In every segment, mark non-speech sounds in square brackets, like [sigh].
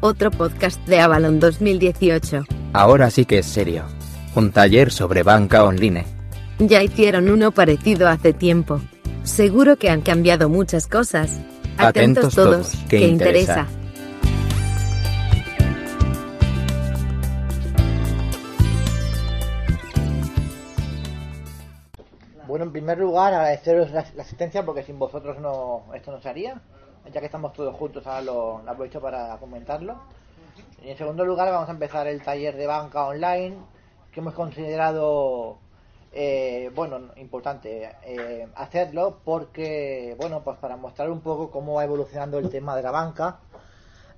otro podcast de Avalon 2018. Ahora sí que es serio. Un taller sobre banca online. Ya hicieron uno parecido hace tiempo. Seguro que han cambiado muchas cosas. Atentos todos, que interesa. Bueno, en primer lugar, agradeceros la, la asistencia porque sin vosotros no esto no se haría. Ya que estamos todos juntos, ahora lo, aprovecho para comentarlo. Y en segundo lugar, vamos a empezar el taller de banca online que hemos considerado, eh, bueno, importante eh, hacerlo porque, bueno, pues para mostrar un poco cómo va evolucionando el tema de la banca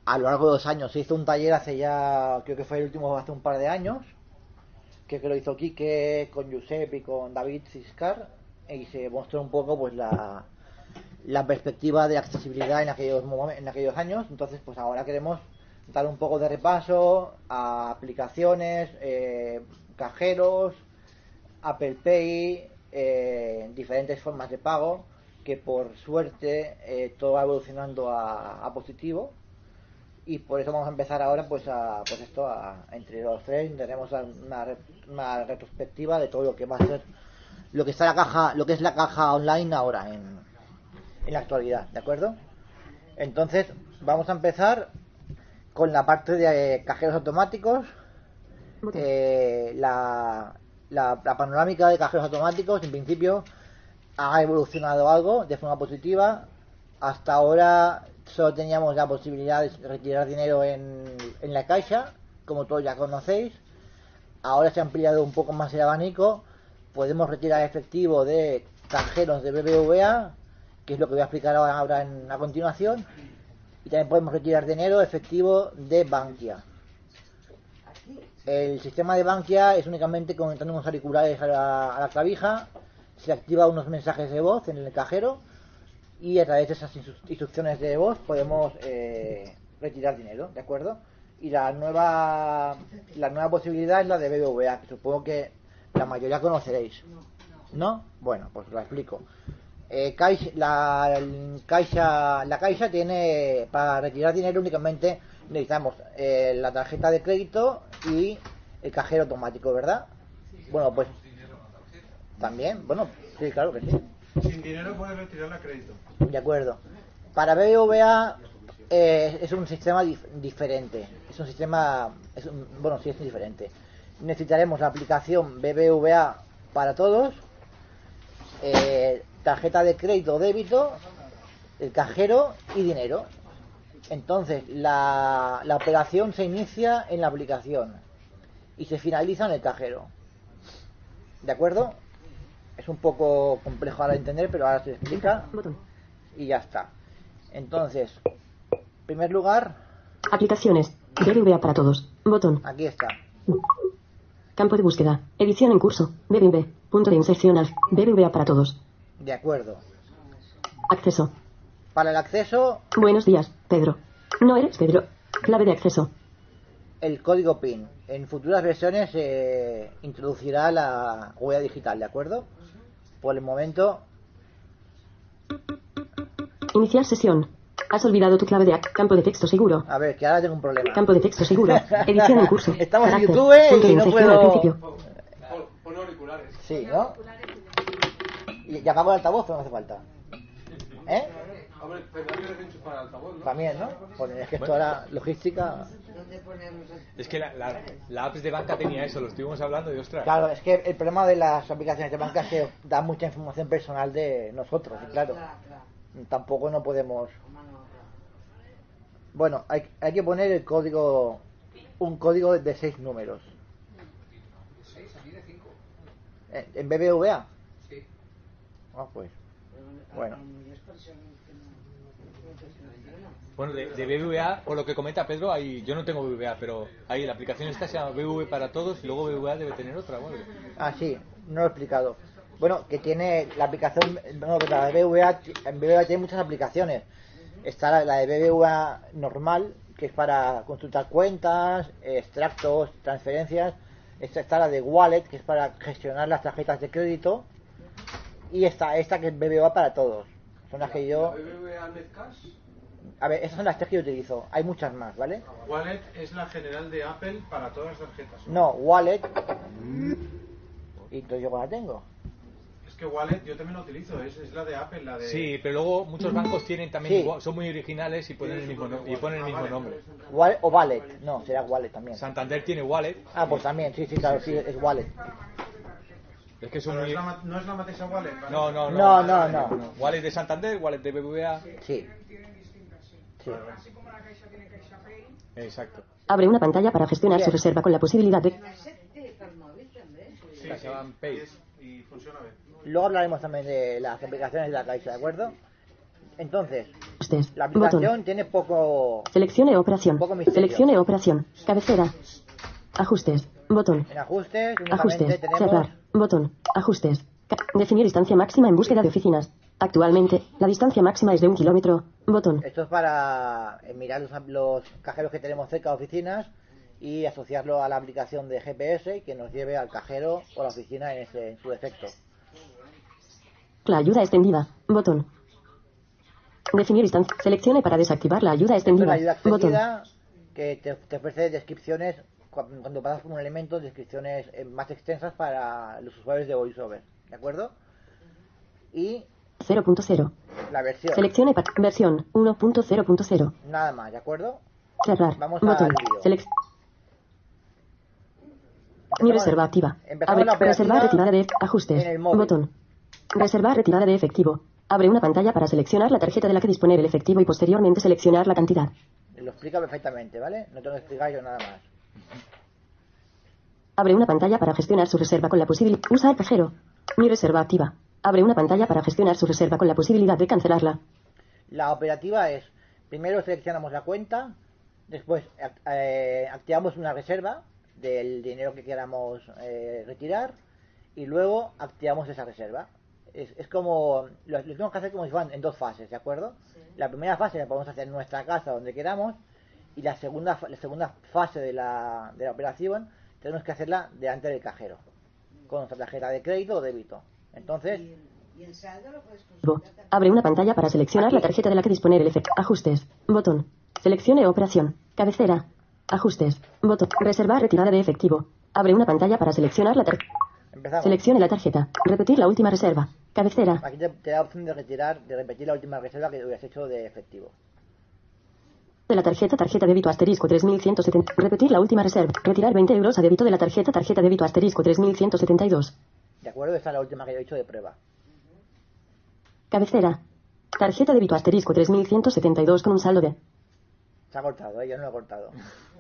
a lo largo de dos años. Se hizo un taller hace ya, creo que fue el último hace un par de años, que, que lo hizo Quique con Giuseppe y con David Ciscar y se mostró un poco pues la, la perspectiva de accesibilidad en aquellos en aquellos años. Entonces pues ahora queremos dar un poco de repaso a aplicaciones eh, cajeros Apple Pay eh, diferentes formas de pago que por suerte eh, todo va evolucionando a, positivo. Y por eso vamos a empezar ahora pues a pues esto a, entre los tres tenemos una, una retrospectiva de todo lo que va a ser lo que está la caja lo que es la caja online ahora en, en la actualidad de acuerdo entonces vamos a empezar con la parte de eh, cajeros automáticos eh, la, panorámica de cajeros automáticos en principio ha evolucionado algo de forma positiva. Hasta ahora solo teníamos la posibilidad de retirar dinero en, en la caixa como todos ya conocéis. Ahora se ha ampliado un poco más el abanico. Podemos retirar efectivo de cajeros de BBVA que es lo que voy a explicar ahora, ahora en- a continuación y también podemos retirar dinero efectivo de Bankia el sistema de Bankia es únicamente conectando unos auriculares a la, a la clavija se activa unos mensajes de voz en el cajero y a través de esas instru- instrucciones de voz podemos eh, retirar dinero, ¿de acuerdo? Y la nueva la nueva posibilidad es la de BBVA, que supongo que la mayoría conoceréis. ¿No? Bueno, pues lo explico. Eh, Caixa, la, Caixa, la Caixa tiene, para retirar dinero únicamente necesitamos eh, la tarjeta de crédito y el cajero automático, ¿verdad? Bueno, pues también, bueno, sí, claro que sí. Sin dinero puedes retirarla a crédito. De acuerdo. Para BBVA eh, es un sistema dif- diferente. Es un sistema, es un- bueno, sí es diferente. Necesitaremos la aplicación BBVA para todos, eh, tarjeta de crédito o débito, el cajero y dinero. Entonces, la, la operación se inicia en la aplicación y se finaliza en el cajero. ¿De acuerdo? Es un poco complejo ahora de entender, pero ahora se explica y ya está. Entonces, en primer lugar, Aplicaciones. BBVA para todos. Botón. aquí está. Campo de búsqueda. Edición en curso. BBV. Punto de inserción al. BBVA para todos. De acuerdo. Acceso. Para el acceso, Buenos días, Pedro. No eres Pedro. Clave de acceso. el código PIN. En futuras versiones se introducirá la huella digital, ¿de acuerdo? Por el momento, Iniciar sesión. Has olvidado tu clave de campo de texto seguro. a ver, que ahora tengo un problema. Campo de texto seguro. [laughs] Edición en curso. Estamos en. YouTube de y no al puedo- principio. Pon, pon auriculares. Sí, ¿no? Y, y apago el altavoz, pero no hace falta. ¿Eh? Hombre, que desenchufar el altavoz, ¿no? También, ¿no? Porque es que esto ahora, logística... Es que la, la, la apps de banca tenía eso, lo estuvimos hablando y ostras. Claro, es que el problema de las aplicaciones de banca es que da mucha información personal de nosotros, y claro. Tampoco no podemos. Bueno, hay, hay que poner el código, un código de seis números. ¿En, en BBVA? Ah, pues. Bueno, Bueno, de, de BBVA, por lo que comenta Pedro, hay, yo no tengo BBVA, pero hay la aplicación esta se llama BBV para todos y luego BBVA debe tener otra algo. ah, sí, no lo he explicado. Bueno, que tiene la aplicación, no, la de BBVA, en BBVA tiene muchas aplicaciones. Está la, la de BBVA normal, que es para consultar cuentas, extractos, transferencias. Esta está la de Wallet, que es para gestionar las tarjetas de crédito. Y está esta que es BBVA para todos. Son las que yo... ¿La BBVA Netcash? A ver, esas son las tres que yo utilizo. Hay muchas más, ¿vale? Wallet es la general de Apple para todas las tarjetas. No, Wallet. Y entonces yo cuál la tengo. Es que Wallet yo también la utilizo, es, es la de Apple, la de... Sí, pero luego muchos bancos tienen también, Sí. son muy originales y ponen el mismo, no- y ponen el mismo nombre. Wallet o Wallet. No, será Wallet también. Santander tiene Wallet, Ah, pues también, sí, sí, claro, sí, es Wallet. Es que son Pero muy... es la ma- no es la Matesa Wallet, ¿vale? No, no, No, no. no, no. Wallet de Santander, Wallet de BBVA. Sí. Sí. Exacto. Abre una pantalla para gestionar su reserva con la posibilidad de... Sí, La sí, Pay. es- y funciona bien. Luego hablaremos también de las aplicaciones de la Caixa, ¿de acuerdo? Entonces, la Botón. aplicación tiene poco Seleccione operación. Poco. Seleccione operación. Cabecera. Ajustes. Botón. en ajustes, Ajustes. tenemos Cerrar. Botón. Ajustes. Definir distancia máxima en búsqueda de oficinas. Actualmente, la distancia máxima es de un kilómetro. Botón. esto es para eh, mirar los, los cajeros que tenemos cerca de oficinas y asociarlo a la aplicación de GPS y que nos lleve al cajero o la oficina en, ese, en su defecto. La ayuda extendida. Botón. Definir distancia. Seleccione para desactivar la ayuda extendida. la ayuda Botón. extendida que te, te ofrece descripciones cuando pasas por un elemento, descripciones eh, más extensas para los usuarios de VoiceOver, ¿de acuerdo? Y 0.0. la versión, Seleccione versión 1.0.0. nada más, ¿de acuerdo? Cerrar. Vamos. Selec- Mi reserva activa. Abre. Reserva retirada de ajustes. Botón. Reserva retirada de efectivo. Abre una pantalla para seleccionar la tarjeta de la que disponer el efectivo y posteriormente seleccionar la cantidad. Lo explica perfectamente, ¿vale? No tengo que explicar yo nada más. Abre una pantalla para gestionar su reserva con la posibilidad. Usa el cajero. Mi reserva activa. Abre una pantalla para gestionar su reserva con la posibilidad de cancelarla. La operativa es, primero seleccionamos la cuenta, después eh, activamos una reserva del dinero que queramos eh, retirar y luego activamos esa reserva. Es, es como, lo, lo tenemos que hacer como si fueran en dos fases, ¿de acuerdo? La primera fase la podemos hacer en nuestra casa, donde queramos, y la segunda, fa- la segunda fase de la, de la operación tenemos que hacerla delante del cajero, con nuestra tarjeta de crédito o débito. Entonces, Bo- Abre una pantalla para seleccionar la tarjeta de la que disponer el efecto. Ajustes. Botón. Seleccione operación. Cabecera. Ajustes. Botón. Reservar retirada de efectivo. Abre una pantalla para seleccionar la tarjeta. empezamos. Seleccione la tarjeta. Repetir la última reserva. Cabecera. Aquí te, te da opción de retirar, de repetir la última reserva que hubieras hecho de efectivo. De la tarjeta tarjeta débito asterisco 3170. Repetir la última reserva. Retirar 20 euros a débito de la tarjeta tarjeta débito asterisco 3172. ¿De acuerdo? Esta es la última que yo he hecho de prueba. Cabecera. Tarjeta débito asterisco 3172 con un saldo de. Se ha cortado, ¿eh? yo no lo he cortado.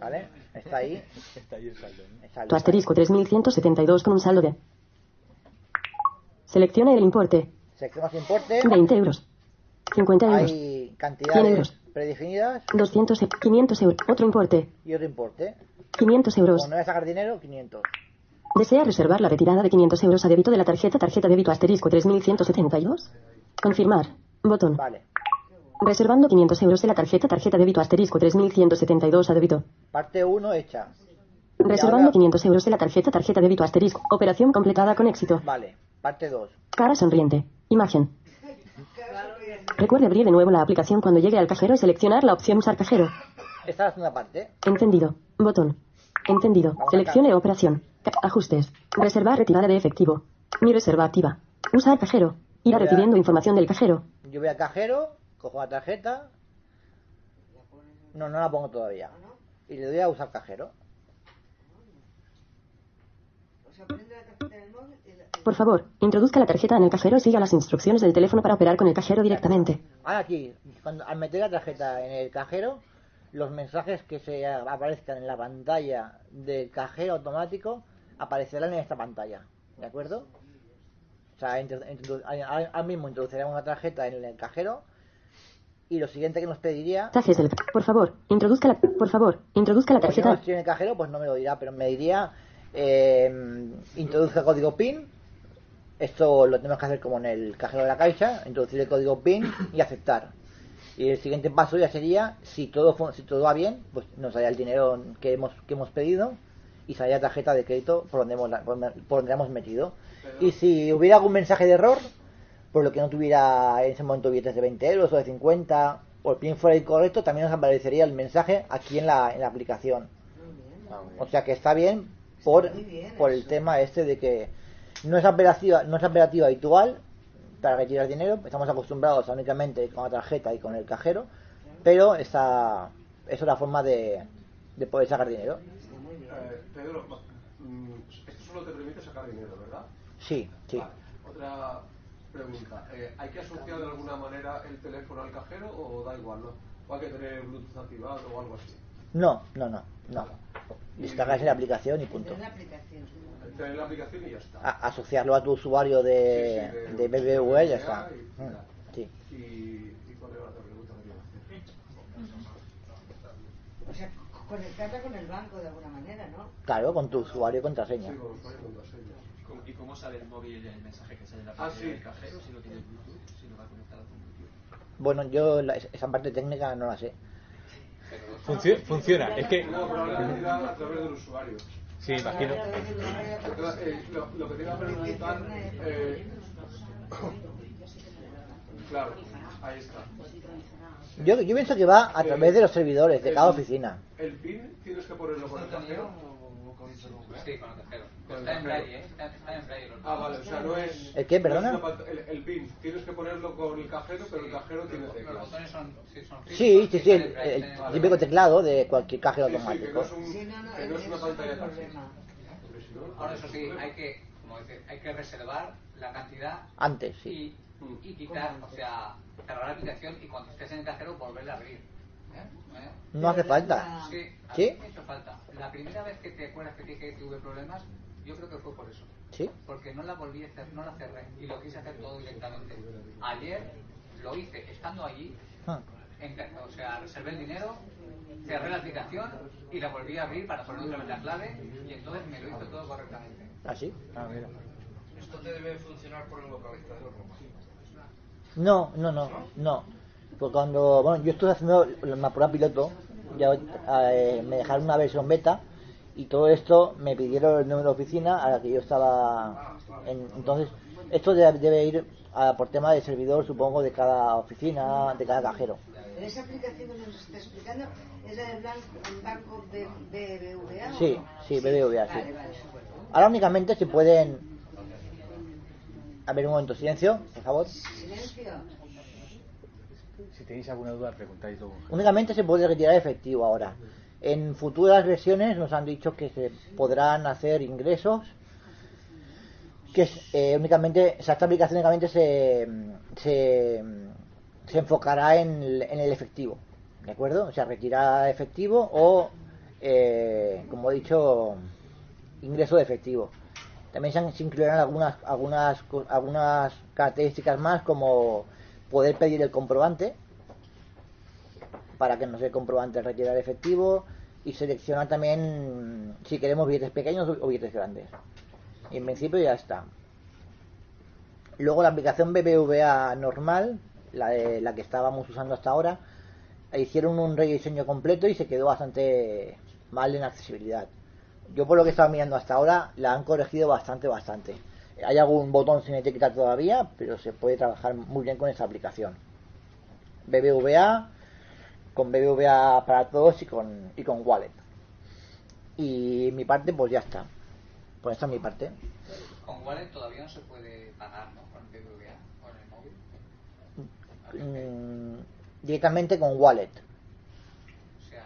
¿Vale? Está ahí. Está ahí el saldo. ¿no? el saldo. Tu asterisco 3172 con un saldo de. Seleccione el importe. Seleccionamos importe. 20 euros. 50 euros. Hay 100 cantidades euros. Predefinidas 200 e- 500 euros. Otro importe. y otro importe. 500 euros. No voy a sacar dinero, 500. ¿Desea reservar la retirada de 500 euros a débito de la tarjeta tarjeta débito asterisco 3172? Confirmar. Botón. Vale. Reservando 500 euros de la tarjeta tarjeta débito asterisco 3172 a débito. Parte 1 hecha. Reservando ahora- 500 euros de la tarjeta tarjeta débito asterisco. Operación completada con éxito. Vale. Parte 2. Cara sonriente. Imagen. Recuerde abrir de nuevo la aplicación cuando llegue al cajero y seleccionar la opción usar cajero. Esta es la segunda parte. Encendido. Botón. Encendido. Vamos Seleccione operación. Ajustes. Reservar retirada de efectivo. Mi reserva activa. Usar cajero. Irá a- recibiendo información del cajero. Yo voy al cajero, cojo la tarjeta. No, no la pongo todavía. Y le doy a usar cajero. Por favor, introduzca la tarjeta en el cajero y siga las instrucciones del teléfono para operar con el cajero directamente. Ahora aquí, cuando, al meter la tarjeta en el cajero, los mensajes que se aparezcan en la pantalla del cajero automático aparecerán en esta pantalla. ¿De acuerdo? O sea, al mismo introduciremos una tarjeta en el cajero y lo siguiente que nos pediría, del Por favor, introduzca la Por favor, introduzca la como yo no tarjeta. estoy en el cajero, pues no me lo dirá, pero me diría eh, introduzca código PIN. Esto lo tenemos que hacer como en el cajero de la caixa, introducir el código PIN y aceptar. Y el siguiente paso ya sería, si todo si todo va bien, pues nos daría el dinero que hemos que hemos pedido y saldría la tarjeta de crédito por donde hemos, por donde- hemos metido. Y si hubiera algún mensaje de error, por lo que no tuviera en ese momento billetes de 20 euros o de 50 o el PIN fuera incorrecto, también nos aparecería el mensaje aquí en la, en la aplicación. O sea que está bien por, por el tema este de que no es operativa, no es operativa habitual para retirar dinero, estamos acostumbrados a únicamente con la tarjeta y con el cajero, pero esta es la forma de, de poder sacar dinero. Eh, Pedro, mm, esto solo te permite sacar dinero, ¿verdad? Sí, sí. Vale. Otra pregunta. Eh, ¿Hay que asociar de alguna manera el teléfono al cajero o da igual, no? ¿O hay que tener Bluetooth activado o algo así? No, no, no, no. Descargarse la aplicación y punto. Tener la aplicación y ya está. A- asociarlo a tu usuario de, Sí, sí, de de- BBVA y ya está. y- Mm, Sí. ¿Y, y cuál era la otra pregunta que te iba a hacer? O sea, c- conectarla con el banco de alguna manera, ¿no? Claro, con tu usuario y contraseña. Sí, con usuario y contraseña. ¿Cómo- ¿Y cómo sale el móvil el mensaje que sale en la Ah, sí. del cajero si no tiene Bluetooth, si no va conectado con Bluetooth? Bueno, yo la- esa parte técnica no la sé. Funcio- funciona, es que. No, a través del usuario. Sí, imagino. Eh, lo, lo que te iba a preguntar, eh, claro, ahí está. Yo, yo pienso que va a través de los servidores de cada oficina. ¿El PIN tienes que ponerlo con el cajero? Sí, con el cajero. Con el Está en braille, ¿eh? Está, está en braille. los Ah, vale, o sea, no es... ¿El qué, perdona? el, el PIN, tienes que ponerlo con el cajero, pero el cajero tiene Los teclas. botones son, sí, son Sí, sí, sí, el, el típico teclado de cualquier cajero Sí, sí, que no automático. es, un, Sí, no, no, que no es una pantalla táctil. Ahora, eso sí, hay que, como dice, hay que reservar la cantidad Antes, sí. y, y quitar, o sea, cerrar la aplicación y cuando estés en el cajero volverla a abrir. ¿Eh? No hace falta. Sí, a ¿Sí? me hizo falta. La primera vez que te acuerdas que, dije que tuve problemas, yo creo que fue por eso. ¿Sí? Porque no la volví a hacer, no la cerré y lo quise hacer todo directamente. Ayer lo hice estando allí, Ah, en o sea, reservé el dinero, cerré la aplicación y la volví a abrir para poner otra vez la clave y entonces me lo hizo todo correctamente. ¿Ah, sí? Ah, mira. Esto te debe funcionar por el localizador, ¿no? No, no, no, no. Pues cuando, bueno, yo estuve haciendo la prueba piloto, ya eh, me dejaron una versión beta y todo esto me pidieron el número de oficina a la que yo estaba. En, entonces, esto debe, debe ir a- por tema de servidor, supongo, de cada oficina, de cada cajero. Pero esa aplicación que nos está explicando es la del banco BBVA. ¿o Sí, no? sí, BBVA, sí. Vale, vale. Ahora únicamente se pueden. A ver, un momento, silencio, por favor. Silencio. Si tenéis alguna duda, preguntáis luego. Únicamente se puede retirar efectivo ahora. En futuras versiones nos han dicho que se podrán hacer ingresos que eh, únicamente, o esta aplicación únicamente se, se, se enfocará en el, en el efectivo, ¿de acuerdo? O sea, retirar efectivo o, eh, como he dicho, ingreso de efectivo. También se, han- se incluirán algunas, algunas, algunas características más como poder pedir el comprobante para que nos dé comprobante retirar efectivo y seleccionar también si queremos billetes pequeños o billetes grandes. En principio ya está. Luego la aplicación BBVA normal, la, de- la que estábamos usando hasta ahora, hicieron un rediseño completo y se quedó bastante mal en accesibilidad. Yo por lo que estaba mirando hasta ahora, la han corregido bastante, bastante. Hay algún botón sin etiquetar todavía, pero se puede trabajar muy bien con esta aplicación. BBVA, con BBVA para todos y con, y con Wallet. Y mi parte, pues ya está. Pues esta es mi parte. Con Wallet todavía no se puede pagar, ¿no? Con BBVA o en el móvil. Mm, directamente con Wallet. O sea,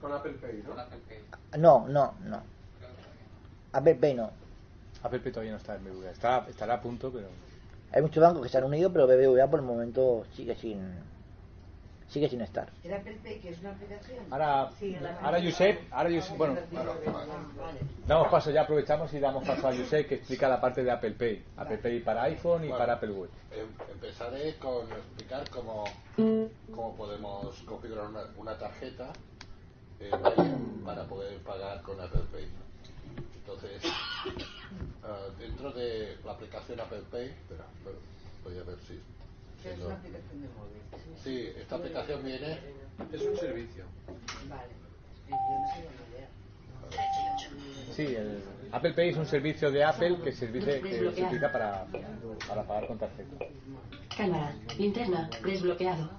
Con Apple Pay, ¿no? con Apple Pay. No, no, no. Creo que todavía no. Apple Pay no. Apple Pay todavía no está en BBVA. Estará, estará a punto, pero. Hay muchos bancos que se han unido, pero BBVA por el momento sigue sin sigue sin estar. ¿El Apple Pay que es una aplicación? Ahora, Sí, ahora Josep, ahora Josep, bueno, damos paso ya, aprovechamos y damos paso a Josep que explica la parte de Apple Pay. Apple Pay para iPhone y Bueno, para Apple Watch. em- empezaré con explicar cómo, cómo podemos configurar una, una tarjeta eh, para poder pagar con Apple Pay. Entonces, ah, dentro de la aplicación Apple Pay, espera, voy a ver si. Que es una aplicación de móvil. Sí, esta aplicación viene. Es un servicio. Vale. Yo no sé ni idea. Sí, el Apple Pay es un servicio de Apple que se utiliza para, para pagar con tarjeta. Cámara. Linterna. Desbloqueado.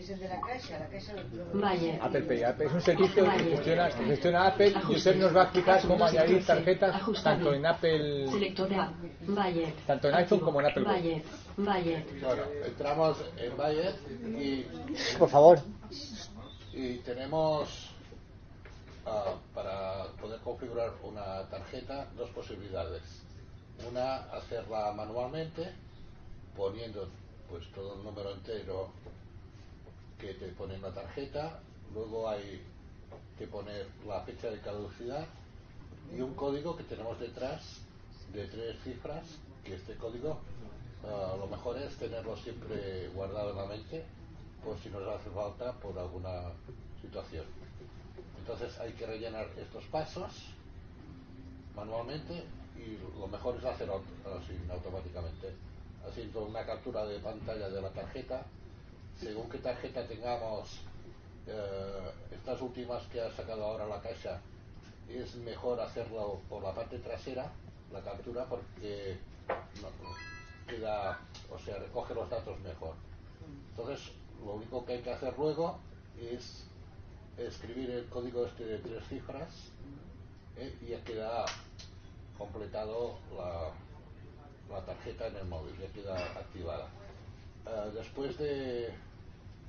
Es el de la caixa, la caixa lo-. Apple Pay. Apple es un servicio que gestiona, que gestiona Apple. Ajustes. Josep nos va a explicar cómo añadir 14. tarjetas Ajustable. tanto en Apple, Selector de app. Vaya. tanto en iPhone como en Apple. Vaya. Bueno, entramos en Bayer y, Por favor. y tenemos ah, para poder configurar una tarjeta dos posibilidades. Una, hacerla manualmente, poniendo pues todo el número entero que te pone en la tarjeta. Luego hay que poner la fecha de caducidad y un código que tenemos detrás de tres cifras, que este código ah, lo mejor es tenerlo siempre guardado en la mente por si nos hace falta por alguna situación. Entonces hay que rellenar estos pasos manualmente y lo mejor es hacerlo así automáticamente, haciendo una captura de pantalla de la tarjeta. Según qué tarjeta tengamos, eh, estas últimas que ha sacado ahora la caixa, es mejor hacerlo por la parte trasera, la captura, porque queda, o sea, recoge los datos mejor. Entonces, lo único que hay que hacer luego es escribir el código este de tres cifras ¿eh? y ya queda completado la, la tarjeta en el móvil, ya queda activada. Eh, después de,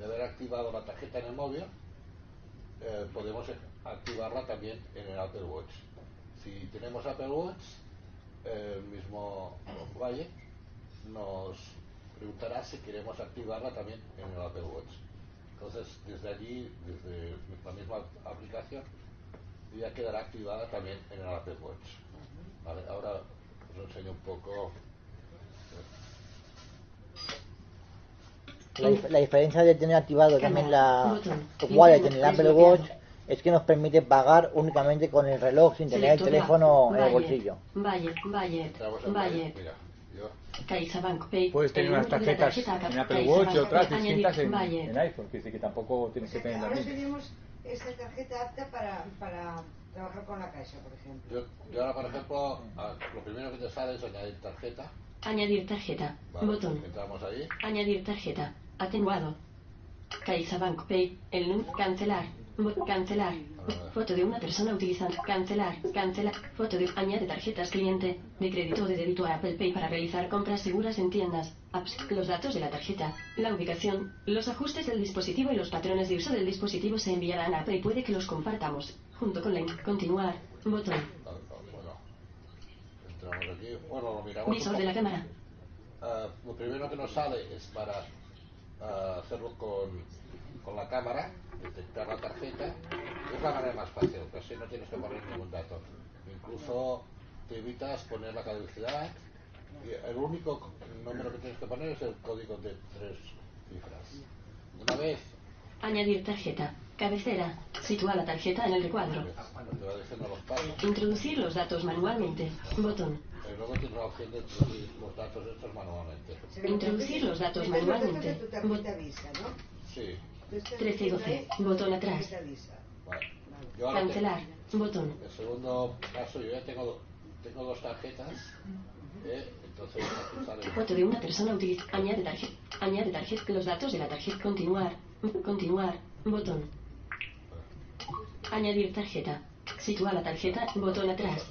de haber activado la tarjeta en el móvil, eh, podemos activarla también en el Apple Watch. Si tenemos Apple Watch, eh, el mismo Valle nos preguntará si queremos activarla también en el Apple Watch. Entonces, desde allí, desde la misma aplicación, ya quedará activada también en el Apple Watch. Vale, ahora os enseño un poco. La, la diferencia de tener activado también la wallet en el Apple. Watch es que nos permite pagar únicamente con el reloj sin tener el teléfono en el bolsillo. Valle. Puedes tener unas la tarjetas tarjeta en Apple Watch y otras distintas en, en iPhone. Decir que tampoco tienes que tener las Ahora mismas. tenemos esta tarjeta apta para, para trabajar con la caixa, por ejemplo. Yo, yo ahora, por ejemplo, lo primero que te sale es añadir tarjeta. Añadir tarjeta. Vale, Botón. Entramos ahí. Añadir tarjeta. Atenuado. CaixaBank Pay. El num cancelar. Bo- cancelar. Foto de una persona utilizando. Cancelar. Cancelar. Foto de. Añade tarjetas cliente. De crédito o de débito a Apple Pay para realizar compras seguras en tiendas. Apps. Los datos de la tarjeta. La ubicación. Los ajustes del dispositivo y los patrones de uso del dispositivo se enviarán a Apple y puede que los compartamos. Junto con la. in- Continuar. Botón. Aquí. Bueno, lo miramos. Visor de la cámara. Ah, lo primero que nos sale es para ah, hacerlo con, con la cámara, detectar la tarjeta. Es la manera más fácil, así no tienes que poner ningún dato. Incluso te evitas poner la caducidad. Y el único número que tienes que poner es el código de tres cifras. Una vez Añadir tarjeta. Cabecera. Sitúa la tarjeta en el recuadro. Introducir los datos manualmente. Botón. introducir los datos manualmente. Sí, Tú estás 13 y 12. metiendo ahí Botón atrás. Cancelar. Botón. El segundo caso, yo ya tengo, tengo dos tarjetas, ¿eh? entonces Foto de una persona utiliza. Añade tarjeta. Añade tarjeta. Los datos de la tarjeta. Continuar. [laughs] Continuar. Botón. Añadir tarjeta. Sitúa la tarjeta. Botón atrás.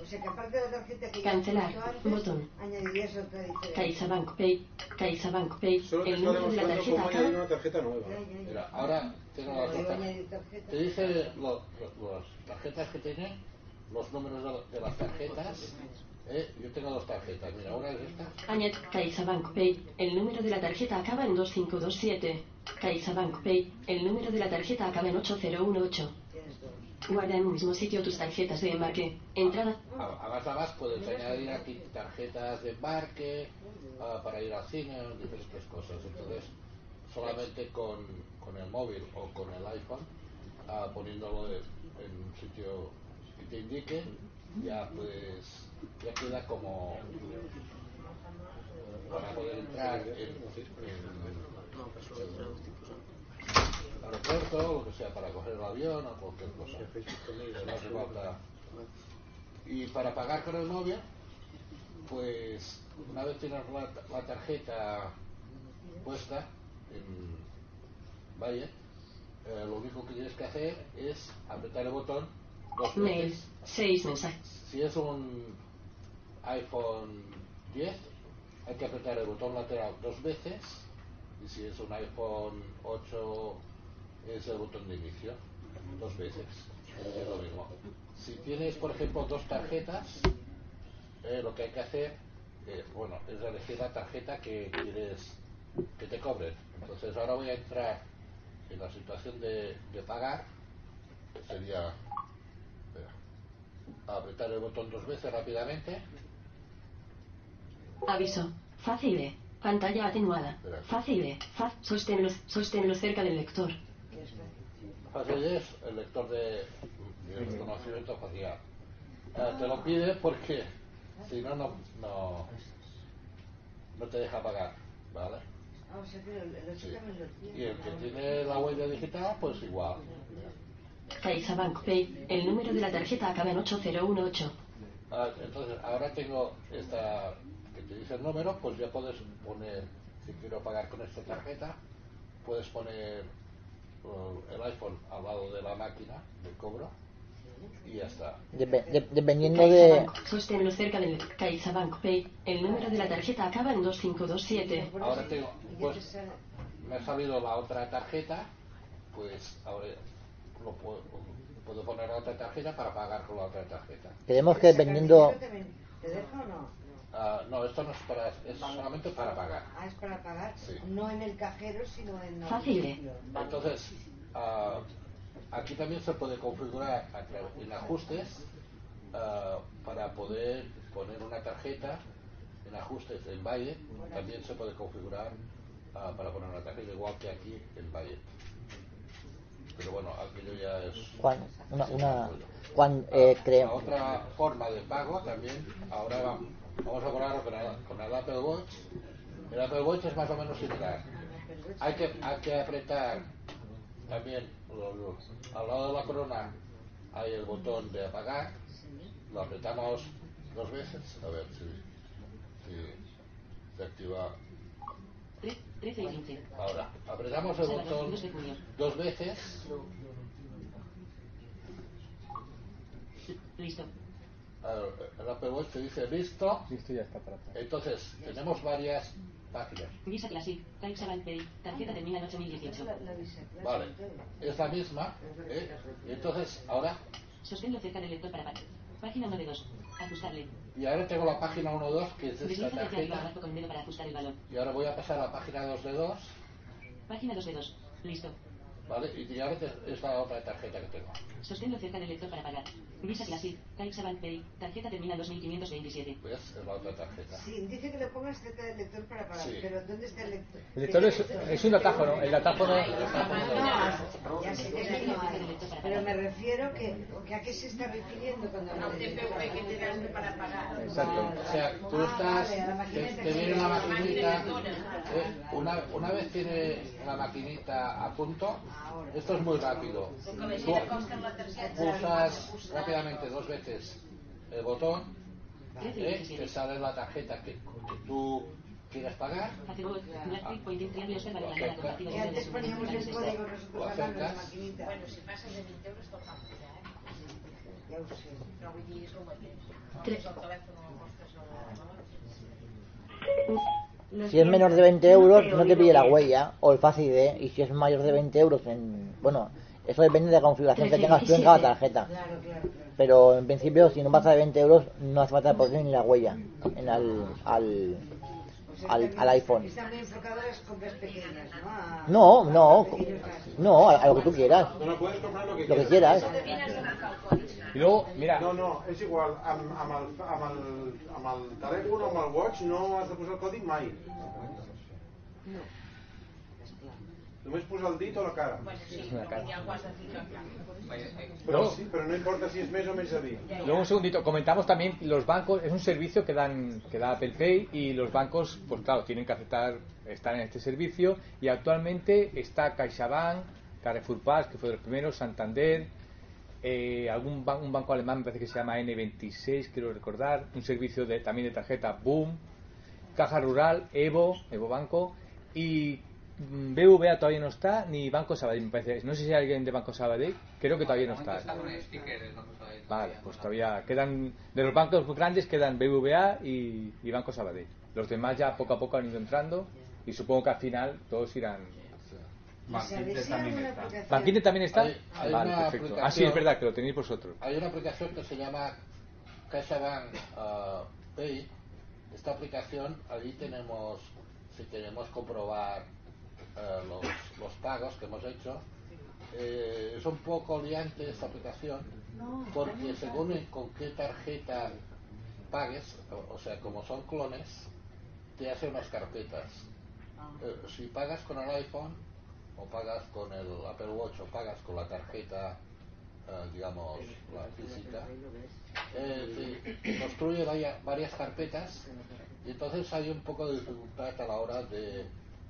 O sea que aparte de la tarjeta que Cancelar. antes, Botón. añadirías otra diferente. CaixaBank Pay. CaixaBank Pay. Solo El número de la tarjeta cómo añadir una tarjeta nueva. Ya, ya, ya. Mira, ahora tengo añadir tarjeta. Te dice lo- lo- las tarjetas que tiene, los números de, de las tarjetas. ¿eh? Yo tengo dos tarjetas, mira, una es esta. Añade CaixaBank Pay. El número de la tarjeta acaba en 2527. CaixaBank Pay. El número de la tarjeta acaba en 8018. Tienes dos. Guarda en un mismo sitio tus tarjetas de embarque. Entrada. A, a más a más puedes añadir aquí tarjetas de embarque ah, para ir al cine, diferentes cosas. Entonces, solamente con, con el móvil o con el iPhone, ah, poniéndolo en un sitio te indique, ya pues ya queda como para poder entrar en, en aeropuerto, lo que sea, para coger el avión o cualquier cosa. Y para pagar con el móvil, pues una vez tienes la, la tarjeta puesta, en Valle, eh, lo único que tienes que hacer es apretar el botón dos. 6 mensajes. Si es un iPhone 10, hay que apretar el botón lateral dos veces. Y si es un iPhone 8, es el botón de inicio dos veces. Es lo mismo. Si tienes, por ejemplo, dos tarjetas, eh, lo que hay que hacer, eh, bueno, es elegir la tarjeta que quieres que te cobren. Entonces ahora voy a entrar en la situación de, de pagar, que sería apretar el botón dos veces rápidamente. Aviso. Fácil. Pantalla atenuada. Fácil. Fa sosténlo, sosténlo cerca del lector. Fácil es el lector de, de reconocimiento facial. Te lo pide porque si no, no, no, no te deja pagar, ¿vale? Ah. Y el que tiene la huella digital, pues igual. CaixaBank Pay. El número de la tarjeta acaba en 8018. Ah, entonces, ahora tengo esta que te dice el número, pues ya puedes poner, si quiero pagar con esta tarjeta, puedes poner uh, el iPhone al lado de la máquina de cobro y ya está. Dep- de- dependiendo de... CaixaBank. Sosténlo cerca del CaixaBank Pay. El número de la tarjeta acaba en 2527. Ahora tengo, pues, me ha salido la otra tarjeta, pues ahora lo puedo, puedo poner la otra tarjeta para pagar con la otra tarjeta. Que dependiendo... ¿Te deja o no? Ah, no, esto no es para, es solamente para pagar. Ah, es para pagar. Sí. No en el cajero, sino en... la Fácil. aplicación. Entonces, ah, aquí también se puede configurar a tra- en ajustes ah, para poder poner una tarjeta en ajustes en Valle. También se puede configurar ah, para poner una tarjeta igual que aquí en Valle. Pero bueno, aquello ya es. Juan, una... una Juan, eh, La creo... otra forma de pago también, ahora va- vamos a ponerlo con el, con el Apple Watch. El Apple Watch es más o menos similar. Hay que, hay que apretar también al lado de la corona hay el botón de apagar. Lo apretamos dos veces. A ver si, si se activa. 13 y 15. Ahora, apretamos el botón 2 de junio. dos veces. Listo. El Apple Watch te dice listo. Listo, ya está para atrás. Entonces, tenemos varias páginas. Visa Classic. CaixaBank Pay. Tarjeta termina en 8018. Vale, es la misma. ¿eh? Y entonces, ahora, Sosténlo cerca del lector para. Página 1 de 2. Ajustarle. Y ahora tengo la página 1.2, que es esta tarjeta. Y ahora voy a pasar a la página 2 de 2. Página 2 de 2. Listo. ¿Vale? Y ahora es la otra tarjeta que tengo. Sosténlo cerca del lector para pagar. Visa Classic. CaixaBank Pay. Tarjeta termina en 2527. ¿Ves? Es la otra tarjeta. Sí, dice que lo pongas cerca del lector para pagar, Sí. pero ¿dónde está el lector? El lector es, es un datáfono. El datáfono. No, ya sé que eso no hay. Pero me refiero que, que a qué se está refiriendo cuando habla de TPV que te das para pagar. Exacto. O sea, tú Ah, estás, a la te, maquinita te viene la maquinita, ¿eh? una, una vez tiene la maquinita a punto, esto es muy rápido. A Tú pulsas rápidamente dos veces el botón, ¿eh? 13 te sale la tarjeta que, que tú quieres pagar, antes poníamos el código en la maquinita. Bueno, si passes de 20 euros tot fa pujar, eh? Ya ho sé. Però vull dir, és el mateix. Tre- Poses el telèfon o postes el valor. Si es menor de 20 euros, no te pide la huella o el Face ID. Y si es mayor de 20 euros, en, bueno, eso depende de la configuración que tengas tú en cada tarjeta. Claro, claro, claro. Pero en principio, si no pasa de 20 euros, no hace falta poner ni la huella en al, al, sea, al, al iPhone. Compras pequeñas, ¿no? No, no, a no, lo que tú quieras. No, no, puedes comprar lo que Lo que quieras. Y luego, mira. No, no, és igual. Amb, amb, el, amb, el, amb el telèfon o amb el watch no has de posar el codi mai. Només posar el dit o la cara. Bueno, sí, però ja ho has de ficar clar. Però, No. sí, però no importa si és més o menys de dit. Luego un segundito, comentamos también los bancos, es un servicio que dan que da Apple Pay y los bancos, pues claro, tienen que aceptar estar en este servicio y actualmente está CaixaBank, Carrefour Pass, que fue de los primeros, Santander, eh, algún ban- un banco alemán me parece que se llama N26, quiero recordar, un servicio de, también de tarjeta Boom, Caja Rural, Evo, Evo Banco y BVA todavía no está, ni Banco Sabadell, me parece. No sé si hay alguien de Banco Sabadell, creo que todavía no está. Está con el sticker del Banco Sabadell. Vale, pues todavía quedan, de los bancos grandes quedan BVA y, y Banco Sabadell. Los demás ya poco a poco han ido entrando y supongo que al final todos irán. Bankinter también está. ¿Bankinter también está? Hay- hay vale, una perfecto. Ah, sí, es verdad que lo tenéis vosotros. Hay una aplicación que se llama CaixaBank uh, Pay. Esta aplicación, allí tenemos, si queremos comprobar pagos que hemos hecho, eh, es un poco liante esta aplicación, porque según en con qué tarjeta pagues, o, o sea, como son clones, te hace unas carpetas. Eh, si pagas con el iPhone, o pagas con el Apple Watch, o pagas con la tarjeta eh, digamos, la física, eh, te construye varia- varias carpetas y entonces hay un poco de dificultad a la hora de,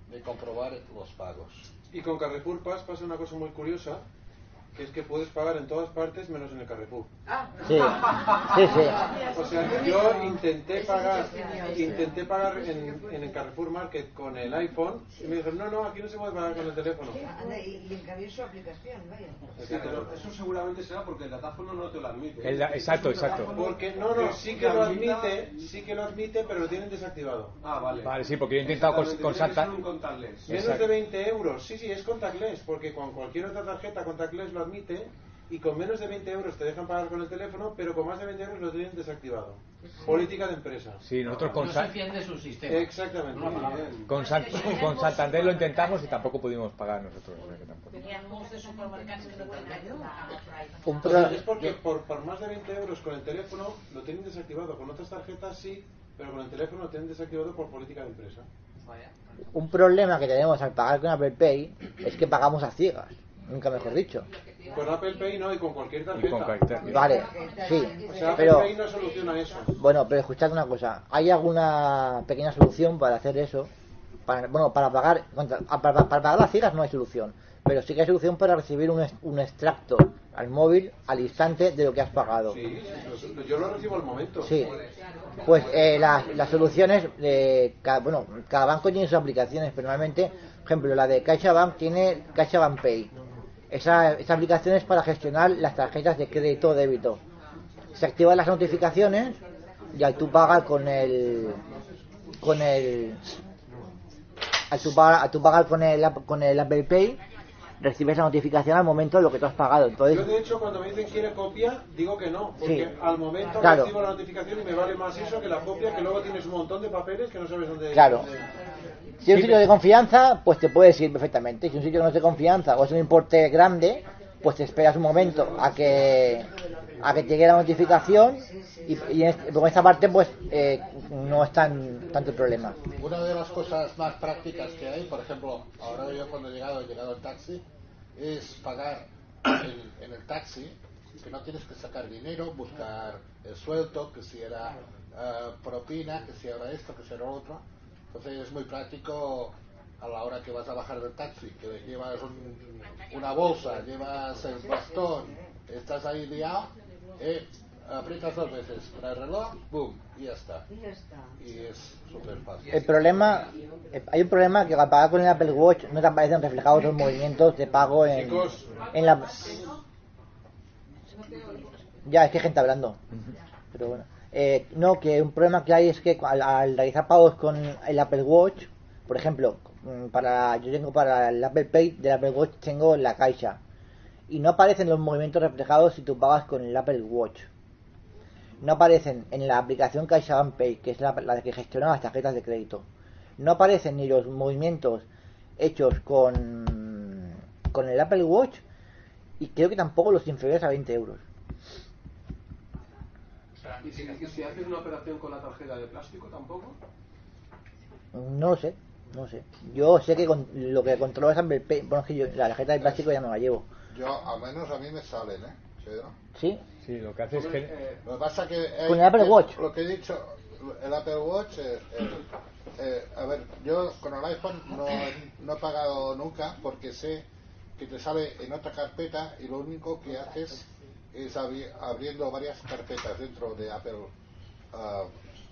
de comprobar los pagos. Y con Carrefour pasa una cosa muy curiosa, que es que puedes pagar en todas partes menos en el Carrefour. Sí, sí, sí. O sea, yo intenté pagar, intenté pagar en, en el Carrefour Market con el iPhone y me dijeron, no, no, aquí no se puede pagar con el teléfono. Y, encabé su aplicación, vaya. Pero eso seguramente será porque el datáfono no te lo admite. El exacto, exacto. Porque, no, no, sí que lo admite, sí que lo admite, pero lo tienen desactivado. Ah, vale. Vale, sí, porque yo he intentado con, con Santa. Menos de 20 euros, sí, sí, es contactless, porque con cualquier otra tarjeta contactless lo admite y con menos de 20 euros te dejan pagar con el teléfono, pero con más de 20 euros lo tienen desactivado. Política de empresa. Sí, nosotros con, Sa- su sistema. Exactamente. con, San- con Santander lo intentamos y tampoco pudimos pagar nosotros. no pro- es porque por, por más de 20 euros con el teléfono lo tienen desactivado. Con otras tarjetas sí, pero con el teléfono lo tienen desactivado por política de empresa. Un problema que tenemos al pagar con Apple Pay es que pagamos a ciegas, nunca mejor dicho. Con Apple Pay no, y con cualquier tarjeta. con cualquier tarjeta. Vale, sí, O sea, Apple pero Pay no soluciona eso. bueno, pero escuchad una cosa, ¿hay alguna pequeña solución para hacer eso? Para, bueno, para pagar, contra- a- para, para pagar las ciegas no hay solución, pero sí que hay solución para recibir un, un extracto al móvil al instante de lo que has pagado. Sí, yo lo recibo al momento. Sí. Pues eh, las las soluciones, de ca- bueno, cada banco tiene sus aplicaciones, pero normalmente, por ejemplo, la de CaixaBank tiene CaixaBank Pay. Esa, esa aplicación es para gestionar las tarjetas de crédito o débito. Se activan las notificaciones y al tú pagar con el con el al tú pagar, al tú pagar con el con el Apple Pay recibes la notificación al momento de lo que tú has pagado. Entonces, Yo de hecho cuando me dicen quiere copia, digo que no, porque Sí. al momento Claro. recibo la notificación y me vale más eso que la copia, que luego tienes un montón de papeles que no sabes dónde... Claro. dónde- Si es un sitio de confianza, pues te puedes ir perfectamente. Si un sitio no es de confianza o es un importe grande, pues te esperas un momento a que a que te llegue la notificación y, y en este- por esta parte pues eh, no es tan tanto el problema. Una de las cosas más prácticas que hay, por ejemplo, ahora yo cuando he llegado, he llegado en taxi, es pagar en, en el taxi, que no tienes que sacar dinero, buscar el sueldo, que si era eh, propina, que si era esto, que si era lo otro. Entonces es muy práctico a la hora que vas a bajar del taxi, que llevas un- una bolsa, llevas el bastón, estás ahí liado, eh, aprietas dos veces para el reloj, boom, y ya está. Y es súper fácil. El problema, eh, hay un problema que al pagar con el Apple Watch no te aparecen reflejados los movimientos de pago en, en la... Ya, es que hay gente hablando. Pero bueno. Eh, no, que un problema que hay es que al, al realizar pagos con el Apple Watch, por ejemplo, mm, para yo tengo para el Apple Pay del Apple Watch tengo la caixa y no aparecen los movimientos reflejados si tú pagas con el Apple Watch. No aparecen en la aplicación CaixaBank Pay, que es la, la que gestiona las tarjetas de crédito. No aparecen ni los movimientos hechos con, con el Apple Watch y creo que tampoco los inferiores a 20 euros. ¿Y si, y si haces una operación con la tarjeta de plástico tampoco? No lo sé, no sé. Yo sé que con, lo que controlo es Apple Pay. Bueno, es que yo la tarjeta de plástico ya no la llevo. Yo, al menos a mí me salen, ¿eh? ¿Sí? Sí, lo que hace es que. Lo que pasa que... hay- Con el Apple que- Watch. Lo que he dicho, el Apple Watch, eh, eh, eh, a ver, yo con el iPhone no, no he pagado nunca porque sé que te sale en otra carpeta y lo único que haces es abri- abriendo varias carpetas dentro de Apple, ah,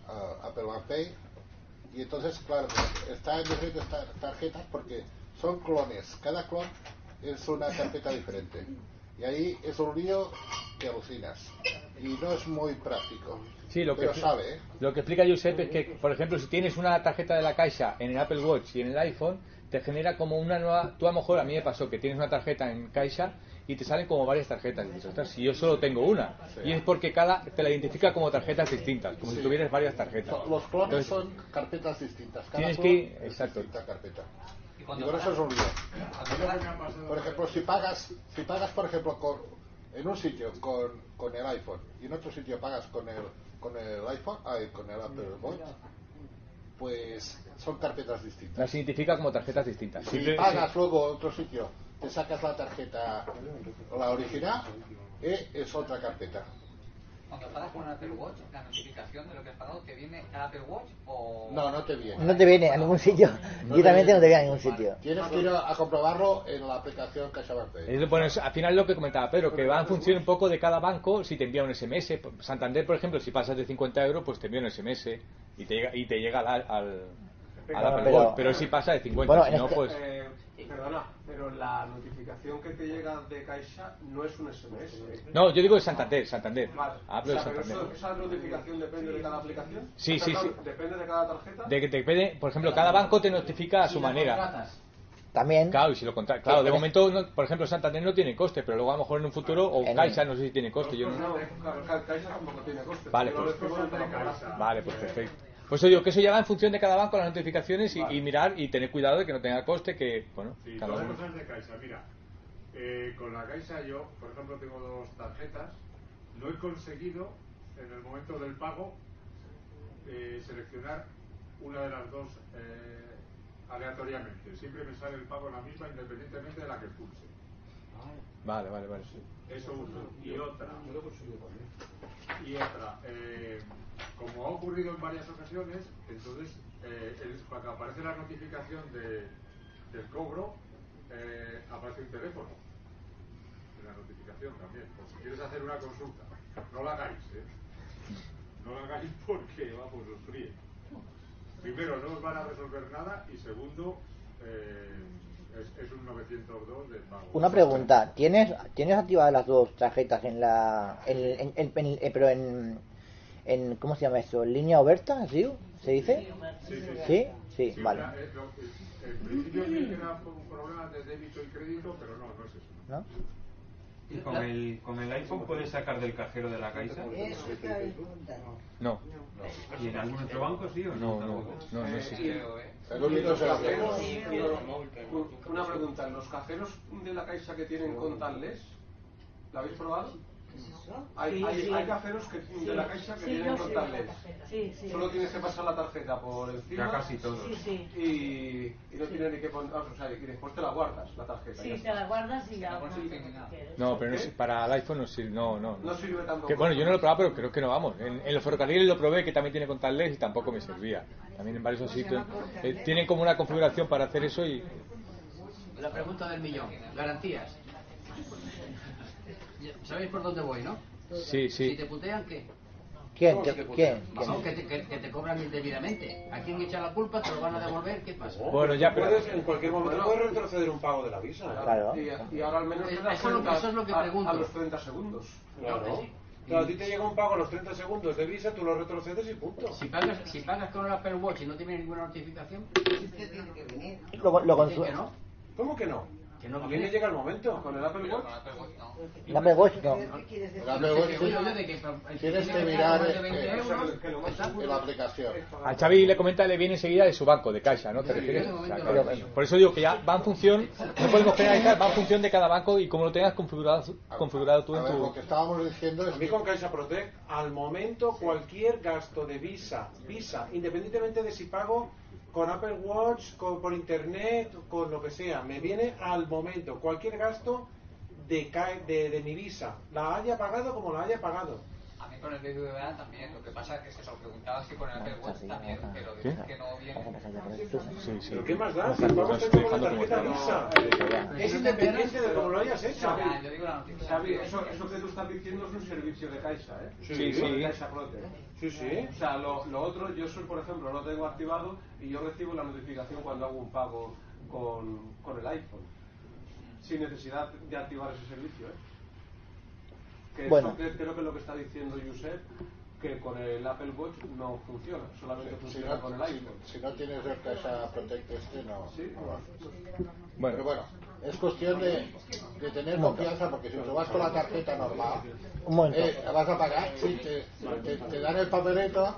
ah, Apple One Pay y entonces, claro, está en diferentes tar- tarjetas porque son clones. Cada clon es una carpeta diferente. Y ahí es un lío que alucinas. Y no es muy práctico. Sí, lo que, Pero sabe, ¿eh? lo que explica Josep es que, por ejemplo, si tienes una tarjeta de la Caixa en el Apple Watch y en el iPhone, te genera como una nueva... Tú a lo mejor, a mí me pasó que tienes una tarjeta en Caixa y te salen como varias tarjetas. Y dices, "Ostras, si yo solo tengo una. Y es porque cada te la identifica como tarjetas distintas, como si tuvieras varias tarjetas. Los clones Entonces, son carpetas distintas. Cada Tienes que- exacto. distinta carpeta. Y por eso es un lío. Por ejemplo, si pagas, si pagas por ejemplo, con, en un sitio con, con el iPhone y en otro sitio pagas con el, con el iPhone, ay, con el Apple Watch, pues son carpetas distintas. las identifica como tarjetas distintas. Si pagas luego a otro sitio, te sacas la tarjeta, la original, eh, es otra carpeta. Cuando pagas con el Apple Watch, la notificación de lo que has pagado te viene al Apple Watch o... No, no te viene. No te viene a ningún sitio. No Directamente te no te viene a ningún sitio. Tienes que ir a, comprobarlo en la aplicación CaixaBank Pay. Bueno, es- al final lo que comentaba Pedro, que va en función un poco de cada banco, si te envía un SMS. Santander, por ejemplo, si pasas de 50 euros, pues te envía un SMS y te llega, y te llega al, al, al Apple pero- Watch. Pero si pasa de 50, Bueno, si no, este- pues... Perdona, pero la notificación que te llega de Caixa no es un SMS. No, yo digo de Santander, Santander. Vale. Hablo O de sea, pero Santander. eso- esa notificación depende de cada aplicación. Sí, sí, sí. Depende de cada tarjeta. De que te pide, por ejemplo, cada banco te notifica a su manera. También. Claro, y si lo contra- Claro, de en- momento, no- por ejemplo, Santander no tiene coste, pero luego a lo mejor en un futuro, o En- Caixa, no sé si tiene coste. Yo no... no, Caixa tampoco tiene coste. Vale, pues, vale, pues perfecto. Pues yo digo que eso ya va en función de cada banco, las notificaciones y, y mirar y tener cuidado de que no tenga coste, que, bueno, Sí, cada uno. cosas de Caixa. Mira, eh, con la Caixa yo, por ejemplo, tengo dos tarjetas. No he conseguido, en el momento del pago, eh, seleccionar una de las dos eh, aleatoriamente. Siempre me sale el pago en la misma, independientemente de la que pulse. Vale, vale, vale. Eso uno. Y otra. Y otra. eh, como ha ocurrido en varias ocasiones, entonces, eh, el- cuando aparece la notificación de, del cobro, eh, aparece un teléfono. En la notificación también. Por si quieres hacer una consulta. No la hagáis, ¿eh? No la hagáis porque, vamos, os fríe. Primero, no os van a resolver nada y segundo, eh, es, es un 902 de pago. Una pregunta, ¿tienes tienes activadas las dos tarjetas en la en, en- en- en- eh, pero en, en ¿cómo se llama eso? ¿En línea oberta, ¿sí? ¿Se dice? Sí, sí, ¿Sí? Sí, vale. era, eh, lo- en principio sí que era un problema de débito y crédito, pero no, no es eso. ¿No? ¿Y con el, con el iPhone puedes sacar del cajero de la Caixa? Eso. No. ¿Y en algún otro banco sí o No, no? no, no, no Eh, el cajeros, teléfono. una pregunta, ¿los cajeros de la Caixa que tienen contactless, ¿la habéis probado? Hay, Sí, hay, sí. hay cajeros que, de la Caixa que Sí, tienen sí. Solo tienes que pasar la tarjeta por encima. Ya casi todos. Sí, sí. Y, y no tienes ni que poner, o sea, y después te la guardas la tarjeta. Sí, te la guardas y ya. no pero no es- para el iPhone no sirve, no, no. No sirve tampoco. Que, bueno, yo no lo he probado, pero creo que no vamos. En, en los ferrocarriles lo probé, que también tiene contactless y tampoco me servía. También en varios sitios. eh, tienen como una configuración para hacer eso y... La pregunta del millón. Garantías. ¿Sabéis por dónde voy, no? Sí, sí. Si te putean, ¿qué? ¿Quién? ¿Cómo ¿Quién? ¿Quién? Vamos, que te, que- que te cobran indebidamente. ¿A quién echa la culpa? ¿Te lo van a devolver? ¿Qué pasa? Bueno, ya, pero- Puedes, en cualquier momento puedes retroceder un pago de la visa. ¿eh? Claro. Y, y ahora al menos te Eso das es lo eso es lo que a- pregunto. A, los 30 segundos. Claro. Claro, a ti te llega un pago a los 30 segundos de visa, tú lo retrocedes y punto. Si pagas, si pagas con el Apple Watch y no tienes ninguna notificación, Usted tiene que venir. Lo, lo dicen consu- que no. ¿Cómo que no? Que no A mí viene. llega el momento. Con el Apple Watch. el Apple Watch no. El Apple Watch Tienes que mirar más de 20 eh, la aplicación. A Xavi le comenta, le viene enseguida de su banco, de Caixa, ¿no? ¿Te refieres? O sea, claro. Por eso digo que ya va en función, no podemos generalizar, va en función de cada banco y como lo tengas configurado, configurado tú A en ver, lo tu... que estábamos diciendo A es mí que con Caixa Protect, al momento cualquier gasto de visa, visa, independientemente de si pago con Apple Watch, con- por internet, con lo que sea, me viene al momento. Cualquier gasto de, de mi visa, la haya pagado como la haya pagado. A mí con el BBVA también, lo que pasa es que se lo preguntaba si con el Apple Watch también, pero dices que no viene. Sí, sí. ¿Pero qué más da? Si estoy hecho con la tarjeta visa. Es independiente de cómo lo hayas hecho. Yo digo la noticia. Xavi, eso, eso que tú estás diciendo es un servicio de Caixa, ¿eh? Sí, de sí. Caixa Protect. Sí, sí. O sea, lo, lo otro, yo soy, por ejemplo, lo tengo activado y yo recibo la notificación cuando hago un pago con, con el iPhone, sin necesidad de activar ese servicio. ¿eh? Que Bueno. eso creo que es lo que está diciendo Josep, que con el Apple Watch no funciona, solamente funciona no, con el iPhone. si no tienes el Casa Protect este, no, no va. Bueno. Pero bueno, es cuestión de, de tener confianza, porque si te vas con la tarjeta normal, eh, vas a pagar, sí, te, te, te dan el papelito,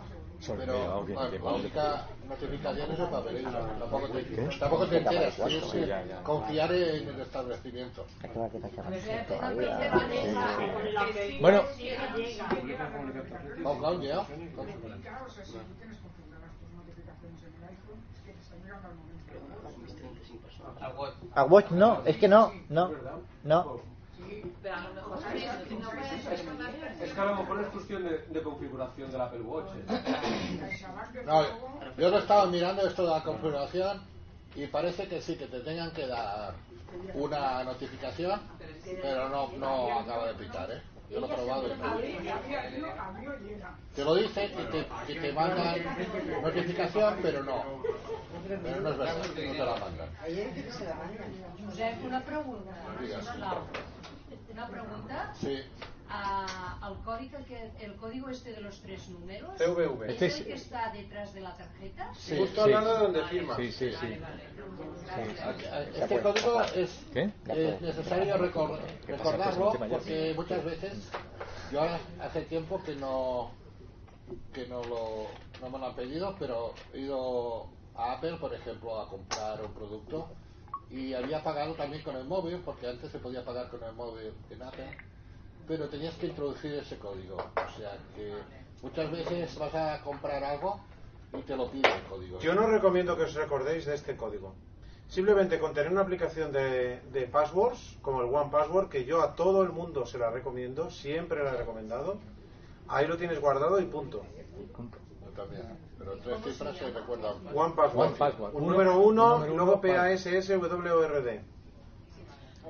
pero ok, bueno, que la vamos. única notificación es el papelito, tampoco te, ¿Qué? tampoco te enteras, Sí, tienes que ya, ya. confiar en el establecimiento. Bueno. A Watch no, es que no, no, no. Pero a lo mejor Es que a lo mejor es cuestión de, de configuración del Apple Watch. ¿eh? No, yo lo estaba mirando esto de la configuración y parece que sí, que te tengan que dar una notificación, pero no, no acaba de pitar, ¿eh? Yo lo he probado y. Te lo dice que te, que te mandan notificación, pero no. Pero no es verdad, no te la mandan. Josep, una pregunta. Una pregunta. Sí. Ah, el código que el código este de los tres números CVV. ¿es Este el es- que está detrás de la tarjeta? Sí, Justo sí. al lado de donde firma. Sí, sí, sí. Este código es, ¿Qué? es necesario recor- ¿Qué pasa? recordarlo el tema ya. porque muchas veces yo hace tiempo que no que no lo no me lo han pedido pero he ido a Apple por ejemplo a comprar un producto y había pagado también con el móvil porque antes se podía pagar con el móvil en Apple pero tenías que introducir ese código o sea que muchas veces vas a comprar algo y te lo pide el código Yo no recomiendo que os recordéis de este código. Simplemente con tener una aplicación de, de passwords, como el One Password, que yo a todo el mundo se la recomiendo, siempre la he recomendado, ahí lo tienes guardado y punto. Yo también pero tres cifras se recuerdan One Password. One Password. Un número uno, número luego PASSWRD.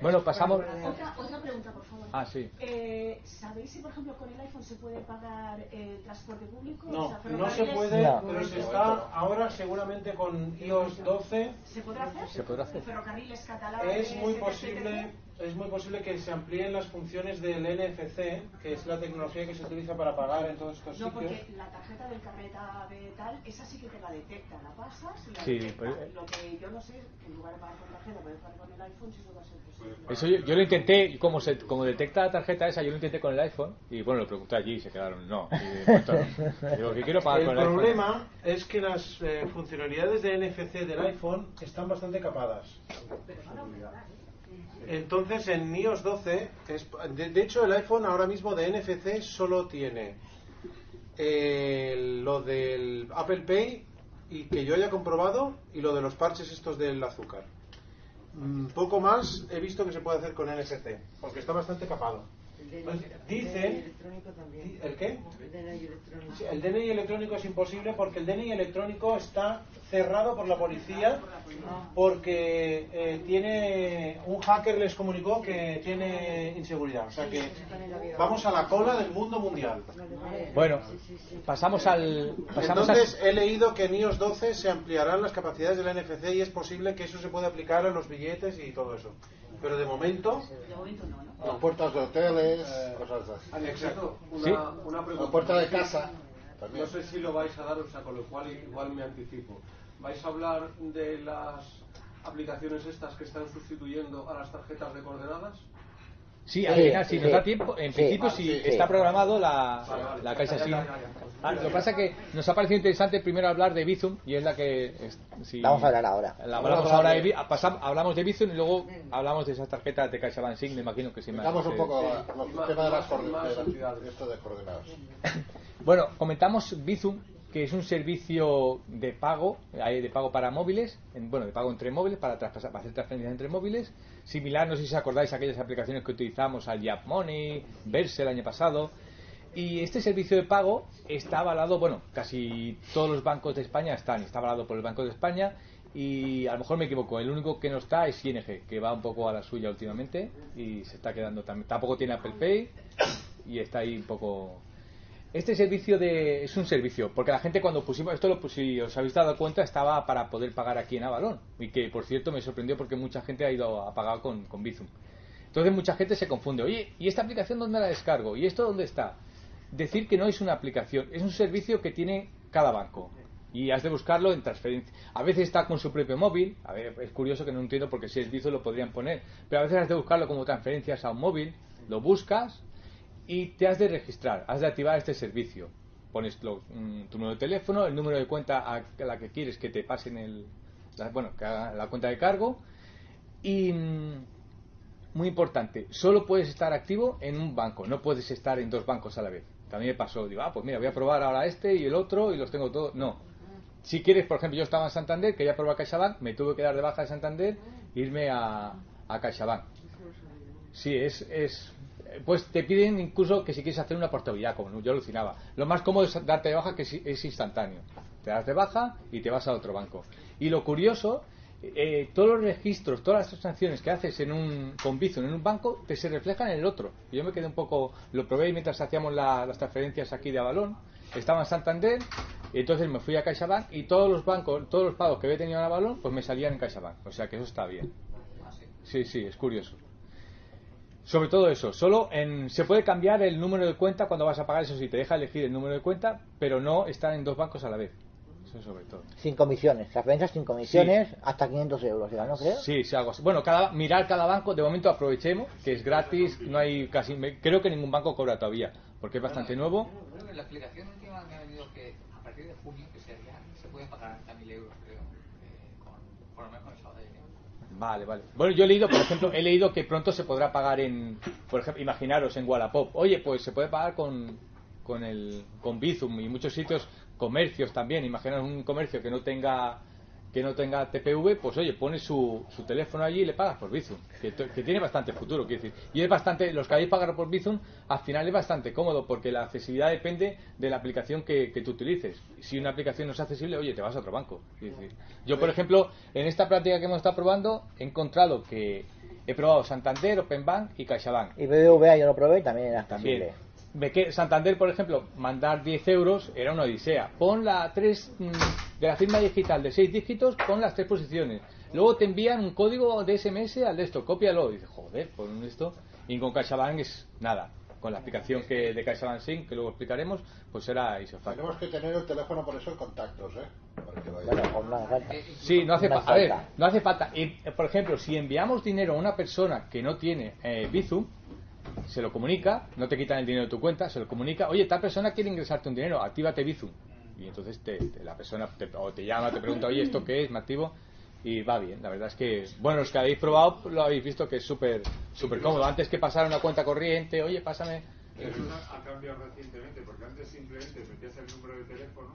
Bueno, pasamos. Otra, otra pregunta, por favor. Ah, sí. Eh, ¿Sabéis si, por ejemplo, con el iPhone se puede pagar el transporte público? O No, sea, no se puede, pero se está ahora seguramente con iOS 12. ¿Se podrá hacer? Se podrá hacer. Ferrocarriles catalanes. Es muy posible, es muy posible que se amplíen las funciones del NFC, que es la tecnología que se utiliza para pagar en todos estos No, sitios. porque la tarjeta del carreta de tal, esa sí que te la detecta, la pasas y la Sí, detecta. pero- Lo que yo no sé, que en lugar de pagar con tarjeta, puedes pagar con el iPhone, si eso va a ser posible. Eso yo, yo lo intenté, y como, se, como detecta la tarjeta esa, yo lo intenté con el iPhone y bueno, lo pregunté allí y se quedaron, no. Y, no. [laughs] Digo, que quiero pagar El con el iPhone. problema es que las eh, funcionalidades de NFC del iPhone están bastante capadas. Entonces en iOS 12, es- de, de hecho el iPhone ahora mismo de NFC solo tiene eh, lo del Apple Pay y que yo haya comprobado y lo de los parches estos del azúcar. Mm, Poco más he visto que se puede hacer con NFC, porque está bastante capado. Pues dicen. ¿El qué? El DNI electrónico. Sí, el DNI electrónico es imposible porque el DNI electrónico está cerrado por la policía porque eh, tiene un hacker les comunicó que tiene inseguridad. O sea que vamos a la cola del mundo mundial. Bueno, pasamos al. Pasamos Entonces he leído que en iOS 12 se ampliarán las capacidades del NFC y es posible que eso se pueda aplicar a los billetes y todo eso. Pero de momento, Las puertas de hoteles, cosas así. Exacto. Una, Sí. una pregunta. La puerta de casa. No sé si lo vais a dar, o sea, con lo cual igual me anticipo. ¿Vais a hablar de las aplicaciones estas que están sustituyendo a las tarjetas de coordenadas? Sí, al final, si nos da tiempo, en Sí. principio, Ah, si sí, sí. está programado la, la Caixa ya. Ah, lo que pasa es que nos ha parecido interesante primero hablar de Bizum y es la que. es- si- Vamos a hablar ahora. La hablamos ahora de, hablamos Bizum y luego hablamos de esas tarjetas de CaixaBank Sign, me imagino que sí Damos un poco sí. el tema de las coordenadas, de esto de coordenadas. [laughs] Bueno, comentamos Bizum, que es un servicio de pago, de pago para móviles, en- bueno, de pago entre móviles, para, traspasar, para hacer transferencias entre móviles, similar, no sé si os acordáis, a aquellas aplicaciones que utilizamos al Yap Money, Verse el año pasado. Y este servicio de pago está avalado, bueno, casi todos los bancos de España están, está avalado por el Banco de España y a lo mejor me equivoco, el único que no está es ING, que va un poco a la suya últimamente y se está quedando también. Tampoco tiene Apple Pay y está ahí un poco Este servicio de es un servicio, porque la gente cuando pusimos esto, lo, si os habéis dado cuenta, estaba para poder pagar aquí en Avalon. Y que, por cierto, me sorprendió porque mucha gente ha ido a pagar con, con Bizum. Entonces mucha gente se confunde. Oye, ¿y esta aplicación dónde la descargo? ¿Y esto dónde está? Decir que no es una aplicación, es un servicio que tiene cada banco. Y has de buscarlo en transferencia. A veces está con su propio móvil. A ver, es curioso que no entiendo porque si es Bizum lo podrían poner. Pero a veces has de buscarlo como transferencias a un móvil. Lo buscas y te has de registrar, has de activar este servicio. Pones lo- mm, tu número de teléfono, el número de cuenta a la que quieres que te pasen el, la, bueno, la cuenta de cargo y mm, muy importante, solo puedes estar activo en un banco, no puedes estar en dos bancos a la vez. También me pasó, digo, ah, pues mira, voy a probar ahora este y el otro y los tengo todos. No. Si quieres, por ejemplo, yo estaba en Santander, quería probar CaixaBank, me tuve que dar de baja de Santander, irme a, a CaixaBank. Sí, es, es. Pues te piden incluso que si quieres hacer una portabilidad, como yo alucinaba. Lo más cómodo es darte de baja, que es, instantáneo. Te das de baja y te vas a otro banco. Y lo curioso, eh, todos los registros, todas las transacciones que haces en un, con Bizum en un banco, te se reflejan en el otro. Yo me quedé un poco. Lo probé mientras hacíamos la- las transferencias aquí de Avalón. Estaba en Santander, y entonces me fui a CaixaBank y todos los bancos, todos los pagos que había tenido en Avalón, pues me salían en CaixaBank. O sea que eso está bien. Sí, sí, es curioso. Sobre todo eso, solo en, se puede cambiar el número de cuenta cuando vas a pagar, eso sí, te deja elegir el número de cuenta, pero no estar en dos bancos a la vez. Eso sobre todo. Sin comisiones, transferencias sin comisiones hasta 500 euros, ya, ¿no creo? Sí, sí, algo así. Bueno, cada, mirar cada banco, de momento aprovechemos, que es gratis, no hay casi, me- creo que ningún banco cobra todavía, porque es bastante nuevo. Creo que la aplicación última me ha venido que a partir de junio, que sería, se puede pagar hasta 1000 euros, creo, eh, con, por lo menos con el saldo de dinero. Vale, vale. Bueno, yo he leído, por ejemplo, he leído que pronto se podrá pagar en, por ejemplo, imaginaros en Wallapop. Oye, pues se puede pagar con, con el, con Bizum y muchos sitios, comercios también. Imaginaros un comercio que no tenga, que no tenga TPV, pues oye, pone su, su teléfono allí y le pagas por Bizum, que, que tiene bastante futuro, quiero decir. Y es bastante, los que habéis pagado por Bizum, al final es bastante cómodo, porque la accesibilidad depende de la aplicación que, que tú utilices. Si una aplicación no es accesible, oye, te vas a otro banco. Decir, yo, por ejemplo, en esta práctica que hemos estado probando, he encontrado que he probado Santander, Openbank y CaixaBank. Y BBVA yo lo probé y también era accesible. Que Santander, por ejemplo, mandar 10 euros era una odisea. Pon la tres mm, de la firma digital de 6 dígitos, pon las tres posiciones. Luego te envían un código de SMS al de esto, cópialo. Y dices, joder, pon esto. Y con CaixaBank es nada. Con la aplicación que de CaixaBank Sync, que luego explicaremos, pues será isofacto. Tenemos que tener el teléfono por eso en contactos, ¿eh? Para que vaya. Bueno, pues no hace falta. Sí, no hace falta. A ver, no hace falta. Y, eh, por ejemplo, si enviamos dinero a una persona que no tiene eh, Bizum, se lo comunica, no te quitan el dinero de tu cuenta, se lo comunica, oye, tal persona quiere ingresarte un dinero, actívate Bizum. Y entonces te- la persona te, o te llama, te pregunta, oye, ¿esto qué es? Me activo. Y va bien, la verdad es que, bueno, los que habéis probado lo habéis visto que es súper súper cómodo. Antes que pasar una cuenta corriente, oye, pásame. Ha cambiado recientemente, porque antes simplemente metías el número de teléfono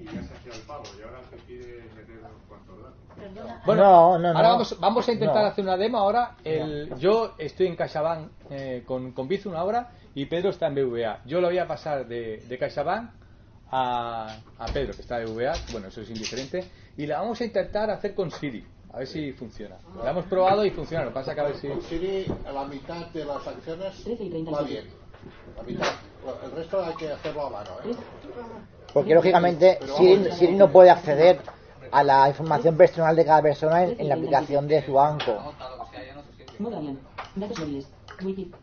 y ya se hacía el pago, y ahora te pide meter unos cuantos datos. Bueno, No, no, ahora no. Vamos, vamos a intentar No. hacer una demo ahora. El, Yo estoy en CaixaBank eh, con, con Bizum ahora y Pedro está en BVA. Yo lo voy a pasar de, de CaixaBank a, a Pedro, que está en BVA. Bueno, eso es indiferente. Y la vamos a intentar hacer con Siri. A ver si funciona. La hemos probado y funciona. Lo pasa que a ver si... Con Siri, a la mitad de las acciones va bien. La mitad. El resto hay que hacerlo a mano, ¿eh? Porque lógicamente Siri, no puede acceder a la información personal de cada persona en, en la aplicación de su banco.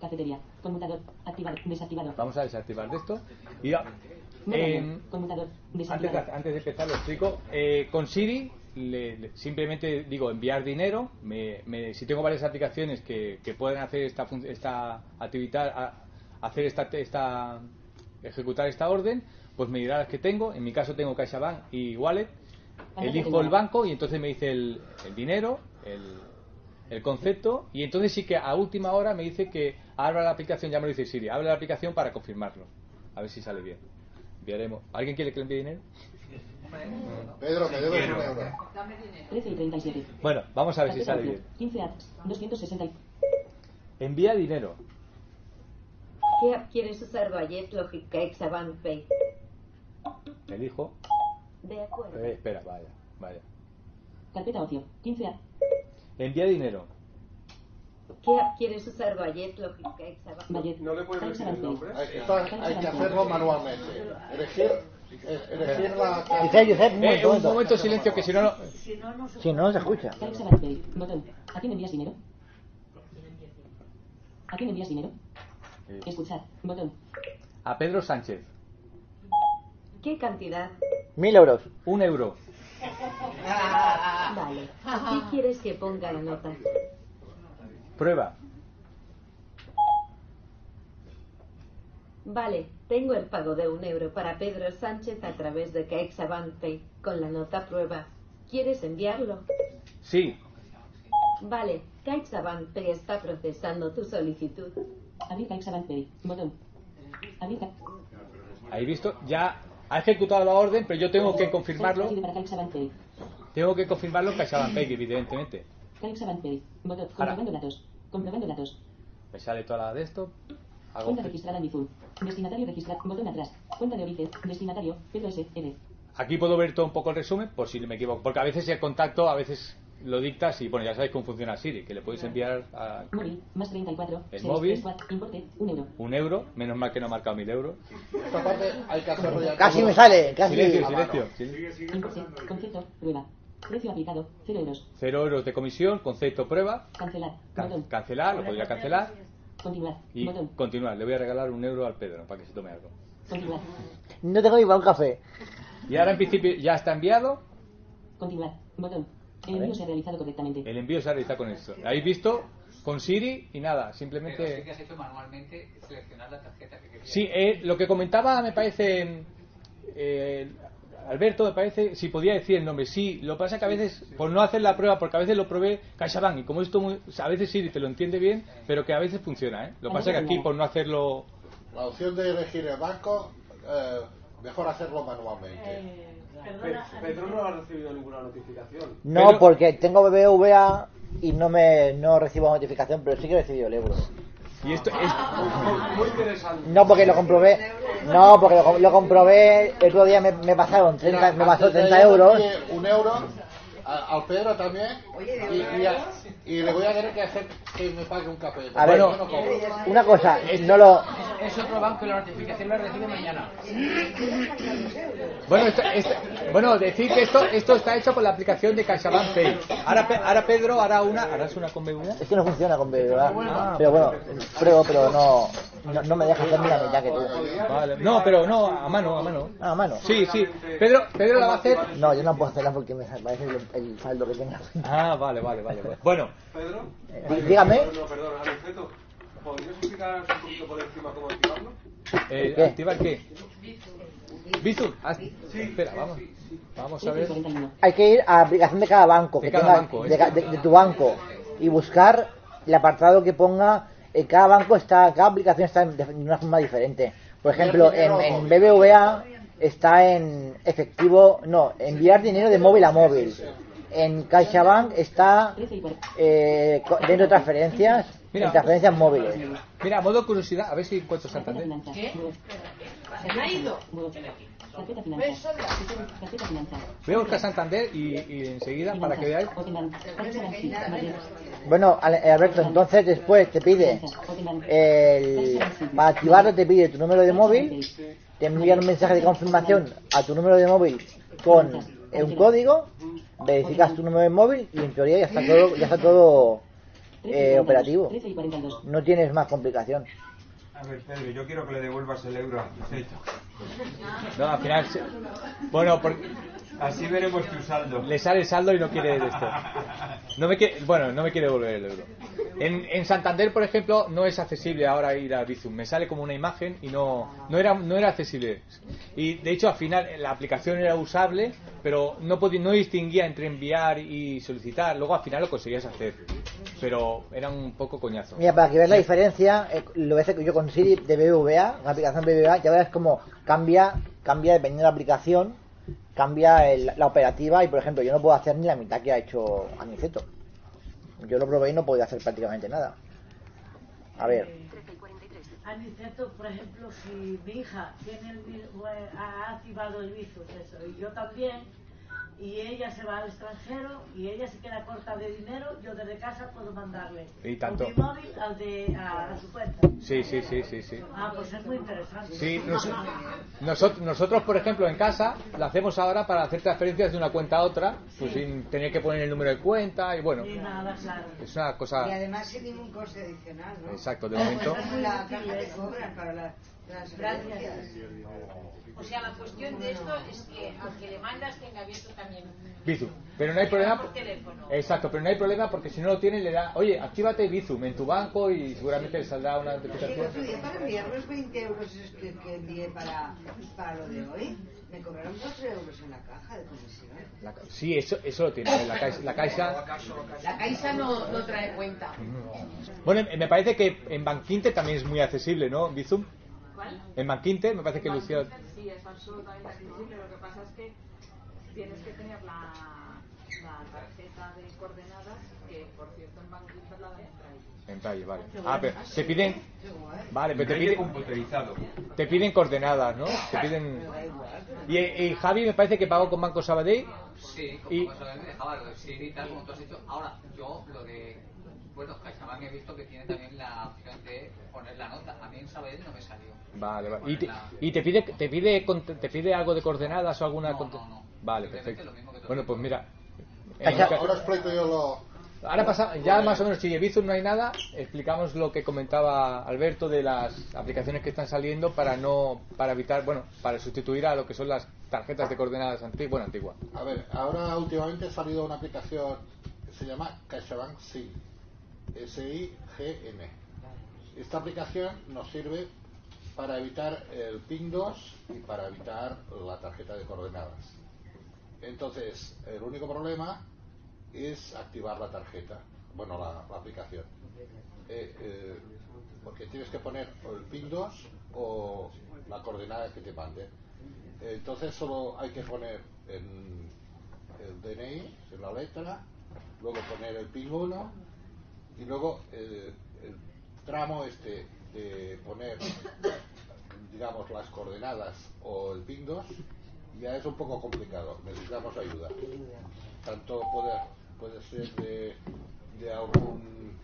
Cafetería. Conmutador. Activado. Desactivado. Vamos a desactivar de esto. Y ya, em. Antes de, Desactivado. antes de empezar lo explico. Eh, con Siri le- le- simplemente digo enviar dinero. Me- me- si tengo varias aplicaciones que, que pueden hacer esta, esta actividad, a- hacer esta, esta ejecutar esta orden, pues me dirá las que tengo. En mi caso tengo CaixaBank y Wallet. Elijo el banco y entonces me dice el, el dinero, el, el concepto y entonces sí que a última hora me dice que abra la aplicación, ya me lo dice Siri, abre la aplicación para confirmarlo. A ver si sale bien. Enviaremos. ¿Alguien quiere que le envíe dinero? Pedro, que debes un euro. 13 y 37. Bueno, vamos a ver si sale bien. 15 apps. 260. y- Envía dinero. ¿Qué app quieres usar, CaixaBank Pay. Elijo. De acuerdo. Eh, espera, vaya, vaya. Carpeta ocio. 15 apps. Envía dinero. ¿Qué quieres usar CaixaBank? Bayet. ¿No le puedes decir el nombre? Hay, que hacerlo manualmente. Elegir, eh, elegir la. Josep, un Eh, momento, un momento, silencio, que si no, no... Si no, no se escucha. Botón. ¿A quién envías dinero? ¿A quién envías dinero? Escuchar. Botón. A Pedro Sánchez. ¿Qué cantidad? Mil euros. Un euro. [laughs] Vale. ¿Qué [laughs] quieres que ponga la nota? Prueba. Vale, tengo el pago de un euro para Pedro Sánchez a través de CaixaBank Pay con la nota prueba. ¿Quieres enviarlo? Sí. Vale, CaixaBank Pay está procesando tu solicitud. Abrir CaixaBank Pay. Botón. Abrir Ahí visto, ya ha ejecutado la orden, pero yo tengo que confirmarlo. Tengo que confirmarlo en CaixaBank evidentemente. Comprobando datos. Comprobando datos. Me sale toda la de esto. Hago Cuenta registrada en Bizum. Destinatario registrado. Botón atrás. Cuenta de origen. Destinatario. Pedro S. Aquí puedo ver todo un poco el resumen, por si me equivoco. Porque a veces el contacto, a veces lo dictas y bueno, ya sabéis cómo funciona Siri, que le puedes enviar a Móvil. Más 34. El 6, móvil. 3, 4, Importe. Un euro. un euro. Menos mal que no ha marcado mil euros. Esta parte hay que hacerlo ya. Casi me sale, casi. Silencio, a silencio. mano. silencio. Importe. Concepto. Prueba. Precio aplicado. 0 euros. Cero euros de comisión, concepto prueba. Cancelar. Can- Botón. cancelar, lo podría cancelar. Continuar. Y Botón. continuar. Le voy a regalar un euro al Pedro para que se tome algo. Continuar. No tengo ni para un café. Y ahora en principio ya está enviado. Continuar. Botón. El envío se ha realizado correctamente. El envío se realiza con esto. ¿Habéis visto? Con Siri y nada, Pero sí que simplemente... has hecho manualmente seleccionar la tarjeta que querías. Sí, eh, lo que comentaba me parece... eh, Alberto, me parece, si podía decir el nombre. Sí, lo que pasa que a veces, por no hacer la prueba, porque a veces lo probé CaixaBank y como esto, muy- a veces Siri te lo entiende bien, pero que a veces funciona, ¿eh? Lo que pasa que aquí, por no hacerlo... La opción de elegir el banco, eh, mejor hacerlo manualmente. Eh, Pe- Pedro no ha recibido ninguna notificación. No, Pero- porque tengo BBVA y no me no recibo notificación, pero sí que he recibido el euro. Y esto es... [laughs] Muy, interesante. No, porque lo comprobé. No, porque lo, lo comprobé. El otro día me, me pasaron 30, me pasó Antes de 30 yo euros. Un euro a- al Pedro también. Y, y a- y le voy a tener que hacer que me pague un café. A ver, no cobro. una cosa, no lo. Es otro banco y la notificación la recibe mañana. [laughs] Bueno, esto- esto- bueno, decir que esto, esto está hecho con la aplicación de CaixaBank Pay. Ahora, ahora Pedro hará una, harás una con BBVA. Es que no funciona con BBVA. Pero bueno, pruebo, pero no, no, no me deja hacer ni la mitad que tú. Vale. No, pero no, a mano, a mano. Ah, a mano. Sí, sí. Pedro, Pedro la va a hacer. No, yo no puedo hacerla porque me parece el, el saldo que tenga. Ah, vale, vale, vale. vale. Bueno, Pedro. Dí- dígame. No, perdón, Aniceto. ¿Podrías explicar un poquito por encima cómo activarlo? eh, ¿Qué? ¿activar qué? Bizum. Ah, espera, vamos. Vamos a ver. Hay que ir a la aplicación de cada banco, De que cada tenga, banco, de, ¿eh? ca- de- de tu banco, y buscar el apartado que ponga. En cada banco está, cada aplicación está de una forma diferente. Por ejemplo, en, en BBVA está en efectivo, no, enviar dinero de móvil a móvil. En CaixaBank está eh, dentro de transferencias, Mira. en transferencias móviles. Mira, a modo curiosidad, a ver si encuentro Santander. ¿Qué? ¿Se me ha ido? Voy a buscar Santander y, y enseguida para que veáis. Bueno, eh, Alberto, entonces después te pide el, para activarlo te pide tu número de móvil, te envía un mensaje de confirmación a tu número de móvil con un código, verificas tu número de móvil y en teoría ya está todo, ya está todo eh, operativo. 13 y 42. No tienes más complicación. A ver, Pedro, yo quiero que le devuelvas el euro a. No, al final. se- Bueno, por- Así veremos tu saldo. le sale el saldo y no quiere esto. No me quiere, bueno, no me quiere devolver el euro. En, en Santander, por ejemplo, no es accesible ahora ir a Bizum. Me sale como una imagen y no, no era, no era accesible. Y de hecho, al final la aplicación era usable, pero no podía, no distinguía entre enviar y solicitar. Luego al final lo conseguías hacer, pero era un poco coñazo. Mira, para que veas la diferencia, eh, lo que yo con Siri de BBVA, la aplicación BBVA, ya verás cómo cambia, cambia dependiendo de la aplicación, cambia el- la operativa y por ejemplo yo no puedo hacer ni la mitad que ha hecho Aniceto. Yo lo probé y no podía hacer prácticamente nada. A ver, Aniceto, por ejemplo, si mi hija tiene el, eh, ha activado el Bizum, eso, y yo también, y ella se va al extranjero y ella se queda corta de dinero, yo desde casa puedo mandarle Y tanto. mi móvil al de, a, a su cuenta. Sí, sí, sí, sí, sí. Ah, pues es muy interesante. Sí, nos- nosotros, nosotros, por ejemplo, en casa, lo hacemos ahora para hacer transferencias de una cuenta a otra, pues sin tener que poner el número de cuenta y bueno, Y nada, claro. es una Y cosa... además sin ningún coste adicional, ¿no? Exacto, de momento. es la caja te cobran para las transferencias. O sea, la cuestión de esto es que al que le mandas tenga abierto también. Bizum. Pero no hay problema. Por teléfono. Exacto, pero no hay problema porque si no lo tiene le da, oye, actívate Bizum en tu banco y seguramente le saldrá una Sí, el notificación. otro día para enviar los 20 euros que, que envié para, para lo de hoy, me cobraron 4 euros en la caja de comisión. La sí, eso, eso lo tiene. La caixa, la caixa. La Caixa no, no trae cuenta. Bueno, me parece que en Banquinte también es muy accesible, ¿no? Bizum. ¿Cuál? En Banquinte me parece que Lucía. Sí, es absolutamente accesible. Lo que pasa es que tienes que tener la, la tarjeta de coordenadas, que por cierto en Banco Inter la dan en Braille. En Braille, vale. Ah, pero te piden. Vale, pero te piden. Te piden coordenadas, ¿no? Te piden. [laughs] Y, y Javi me parece que pagó con Banco Sabadell. Sí, eso me dejaba lo de Siri y tal, como tú has dicho. Ahora, yo lo de. Bueno, CaixaBank he visto que tiene también la opción de poner la nota. A mí en Sabadell no me salió. Vale, vale. ¿Y te, y te pide te pide te pide algo de coordenadas o alguna No, no, no. Vale, perfecto. Bueno, pues mira. Ahora, explico yo lo. Ahora pasa, ya más o menos si de Bizum no hay nada, explicamos lo que comentaba Alberto de las aplicaciones que están saliendo para no para evitar, bueno, para sustituir a lo que son las tarjetas de coordenadas antiguas, bueno, antiguas. A ver, ahora últimamente ha salido una aplicación que se llama CaixaBank SIG. S-I-G-N. Esta aplicación nos sirve para evitar el PIN 2 y para evitar la tarjeta de coordenadas. Entonces, el único problema es activar la tarjeta, bueno, la, aplicación. Eh, eh, porque tienes que poner el PIN 2 o la coordenada que te mande. Entonces solo hay que poner el DNI, en la letra, luego poner el PIN 1 y luego el tramo este de poner, digamos, las coordenadas o el PIN 2 ya es un poco complicado, necesitamos ayuda. Tanto puede, puede ser de, de algún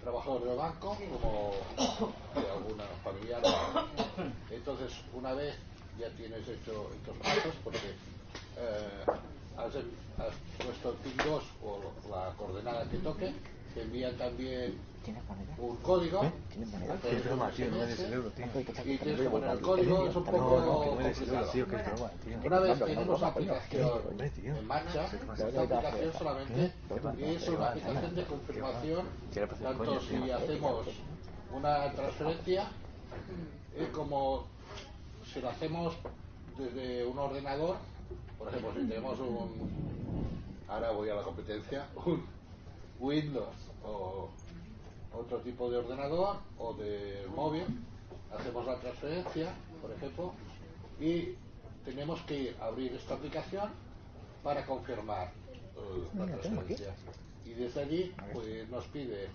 trabajador del banco como de alguna familiar. Entonces, una vez ya tienes hecho estos pasos, porque eh, has, has puesto el PIN 2 o la coordenada que toque, te envían también un código. Qué broma, tío, no me des el euro, tío. Y tienes que poner el código, es un poco complicado. Una vez tenemos aplicación en marcha, ¿Qué esta aplicación solamente ¿Qué pasa? es ¿Qué una aplicación de confirmación, tanto si hacemos una transferencia eh, como si lo hacemos desde un ordenador, por ejemplo, si tenemos un, ahora voy a la competencia, un Windows o otro tipo de ordenador o de móvil, hacemos la transferencia, por ejemplo, y tenemos que abrir esta aplicación para confirmar eh, la transferencia. Y desde allí pues, nos pide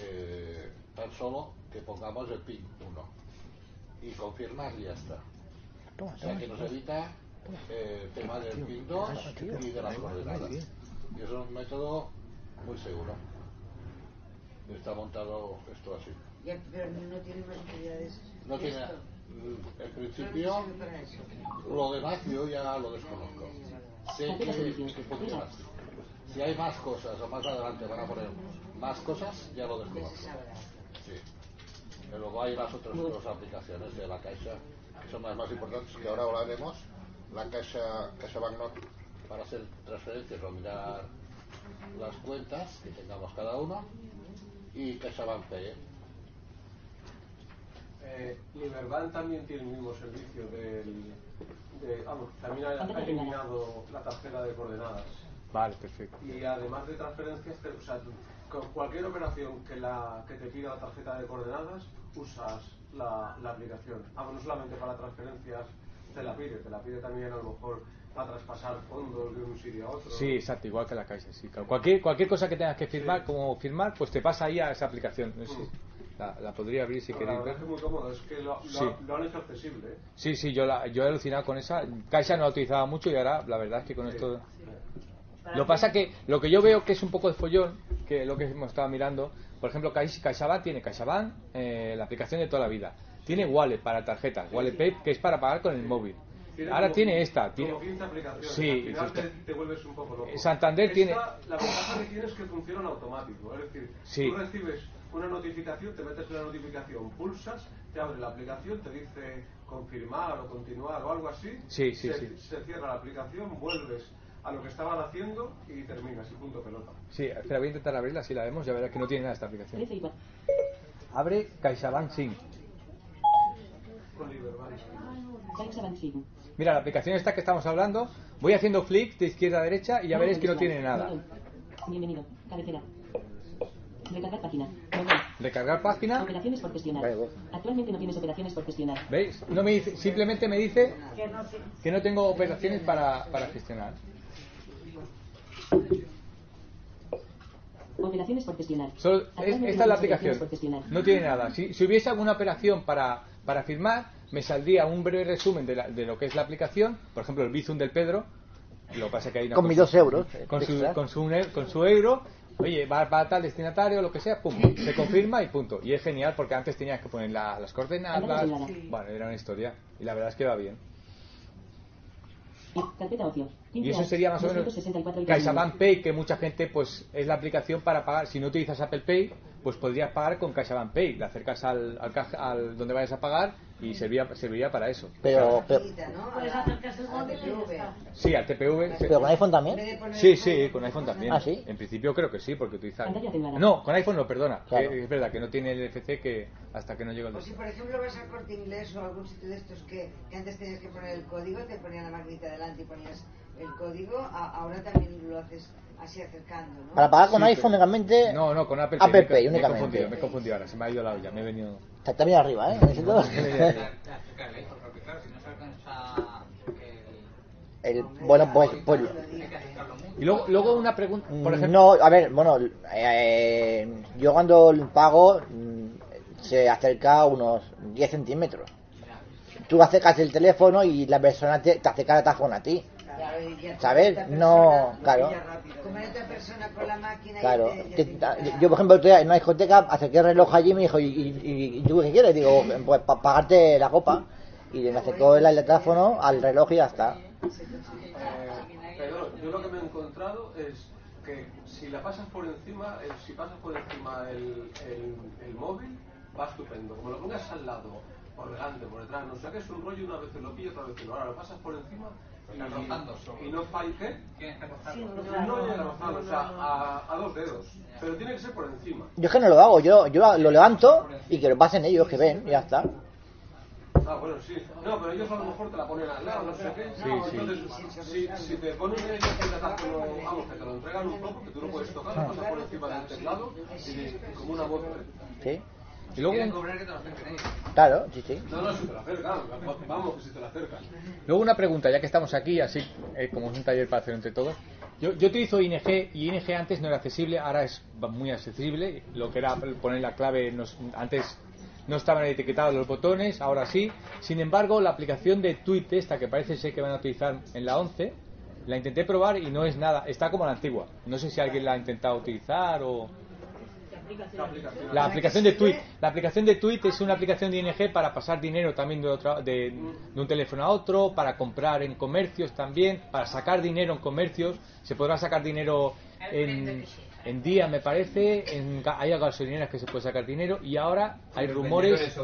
eh, tan solo que pongamos el PIN 1 y confirmar y ya está. O sea que nos evita eh, el tema del PIN 2 y de las coordenadas. Y es un método muy seguro. Está montado esto así. Ya, pero no tiene más utilidades. No tiene, Esto. en principio, lo demás yo ya lo desconozco. Sé que, que funciona así. Si hay más cosas o más adelante van a poner más cosas, ya lo desconozco. Sí. Pero luego hay las otras dos aplicaciones de la Caixa que son las más importantes que ahora hablaremos. La Caixa, Caixa Banknote para hacer transferencias o mirar las cuentas que tengamos cada uno y CaixaBank Pay. Eh, Liberbank también tiene el mismo servicio del, de, vamos, también ha, ha eliminado la tarjeta de coordenadas. Vale, perfecto. Y además de transferencias, te- o sea, con cualquier operación que, la, que te pida la tarjeta de coordenadas, usas la, la aplicación. Ah, no solamente para transferencias te la pide, te la pide también a lo mejor para traspasar fondos de un sitio a otro. Sí, exacto, igual que la Caixa, sí. claro. Cualquier, cualquier cosa que tengas que firmar, como firmar, pues te pasa ahí a esa aplicación. Sí. La, la podría abrir si La queréis verdad ver. es que es muy cómodo, es que lo, lo, Sí. lo han hecho accesible. ¿eh? Sí, sí, yo, la, yo he alucinado con esa. Caixa no la utilizaba mucho y ahora la verdad es que con esto... Lo pasa que lo que yo veo que es un poco de follón, que lo que hemos estado mirando, por ejemplo, Caixa- CaixaBank tiene CaixaBank, eh, la aplicación de toda la vida. Tiene Wallet para tarjetas, Wallet Pay, que es para pagar con el móvil. Ahora como- tiene esta, tiene... Como 15 aplicaciones. Sí, al final sí, te, te vuelves un poco loco. Santander Esta, tiene- La ventaja que tiene es que funciona en automático. Es decir, Sí. tú recibes una notificación, te metes en la notificación, pulsas, te abre la aplicación, te dice confirmar o continuar o algo así. Sí, sí, se, sí. se cierra la aplicación, vuelves a lo que estaban haciendo y terminas y punto pelota. Sí, espera, voy a intentar abrirla, si la vemos, ya verás que no tiene nada esta aplicación. 13 y cuatro. Abre CaixaBank Sync. Con Liberbank. Mira, la aplicación esta que estamos hablando, voy haciendo flick de izquierda a derecha y ya veréis que no tiene nada. Bienvenido. Cabecera. Recargar página. Recargar página, Operaciones por gestionar. Actualmente no tienes operaciones por gestionar. ¿veis? No me dice, simplemente me dice Que no tengo operaciones para, para gestionar. Operaciones por gestionar. Solo- es- esta es la aplicación. No tiene nada. Si, si hubiese alguna operación para, para firmar, me saldría un breve resumen de, la- de lo que es la aplicación. Por ejemplo, el Bizum del Pedro. Lo que pasa es que hay una Con mis dos euros, Con su, con, su, ne- con su euro. Oye, va para tal destinatario, lo que sea, pum, se confirma y punto. Y es genial porque antes tenías que poner la- las coordenadas. Sí. Bueno, era una historia. Y la verdad es que va bien. Y Carpeta ocio. Y eso sería más o menos 264 y CaixaBank Pay, que mucha gente pues es la aplicación para pagar. Si no utilizas Apple Pay, pues podrías pagar con CaixaBank Pay. Le acercas al, al, caja- al donde vayas a pagar y serviría, serviría para eso. Pero, pero. Sí, al TPV. pero con iPhone también. Sí, sí, con iPhone también. ¿Ah, sí? En principio creo que sí, porque cerrada. No, con iPhone no, perdona. Claro. que es verdad que no tiene el NFC que hasta que no llega el O si por ejemplo vas al corte inglés o a algún sitio de estos que, que antes tenías que poner el código, te ponían la maquinita delante y ponías el código, a- ahora también lo haces así acercando, ¿no? Para pagar con Sí, iPhone únicamente. No, no, con Apple Apple Me- Pay me, he únicamente. confundido, me he confundido ahora, se me ha ido la olla, me he venido. Está también arriba, ¿eh? No se alcanza el... Bueno, pues, pues. Y luego, luego una pregunta, por ejemplo. no, a ver, bueno, eh, yo cuando pago mm, se acerca a unos 10 centímetros. Tú acercas el teléfono y la persona te, te acerca el teléfono a ti. ¿Sabes? No, claro. Claro, yo por ejemplo en una discoteca acerqué el reloj allí y me dijo, ¿y, y- y tú qué quieres? Digo, pues para pagarte la copa. Y me acercó el, el teléfono al reloj y ya está. Pero yo lo que me he encontrado es que si la pasas por encima, eh, si pasas por encima el, el, el móvil, va estupendo. Como lo pongas al lado, por delante, por detrás, no sé qué, es un rollo, una vez te lo pillas, otra vez te lo. Ahora lo pasas por encima. Y, y no que rozarlo. No llega a o sea, a, a dos dedos. Pero tiene que ser por encima. Yo es que no lo hago, yo, yo lo levanto y que lo pasen ellos, que ven, y ya está. Ah, bueno, sí. No, pero ellos a lo mejor te la ponen al lado, no sé qué. Sí, No, sí. Entonces, si, si te ponen el teléfono, vamos, que te lo entregan un poco, que tú lo puedes tocar, lo pasas por encima del teclado y, como una. ¿eh? Sí, Y luego, Quieren cobrar que te lo acerquen ellos. claro, sí, sí. No, no, si te la acercan, vamos, si te la acercan. luego una pregunta, ya que estamos aquí, así eh, como es un taller para hacer entre todos. Yo, yo utilizo ING y ING antes no era accesible, ahora es muy accesible. Lo que era poner la clave, nos- antes no estaban etiquetados los botones, ahora sí. Sin embargo, la aplicación de Tweet, esta que parece ser que van a utilizar en la 11, la intenté probar y no es nada, está como la antigua. No sé si alguien la ha intentado utilizar o... La aplicación de Tweet. La aplicación de Tweet es una aplicación de ING para pasar dinero también de, otra, de, de un teléfono a otro, para comprar en comercios también, para sacar dinero en comercios. Se podrá sacar dinero en, en día, me parece. En, hay gasolineras que se puede sacar dinero y ahora hay rumores.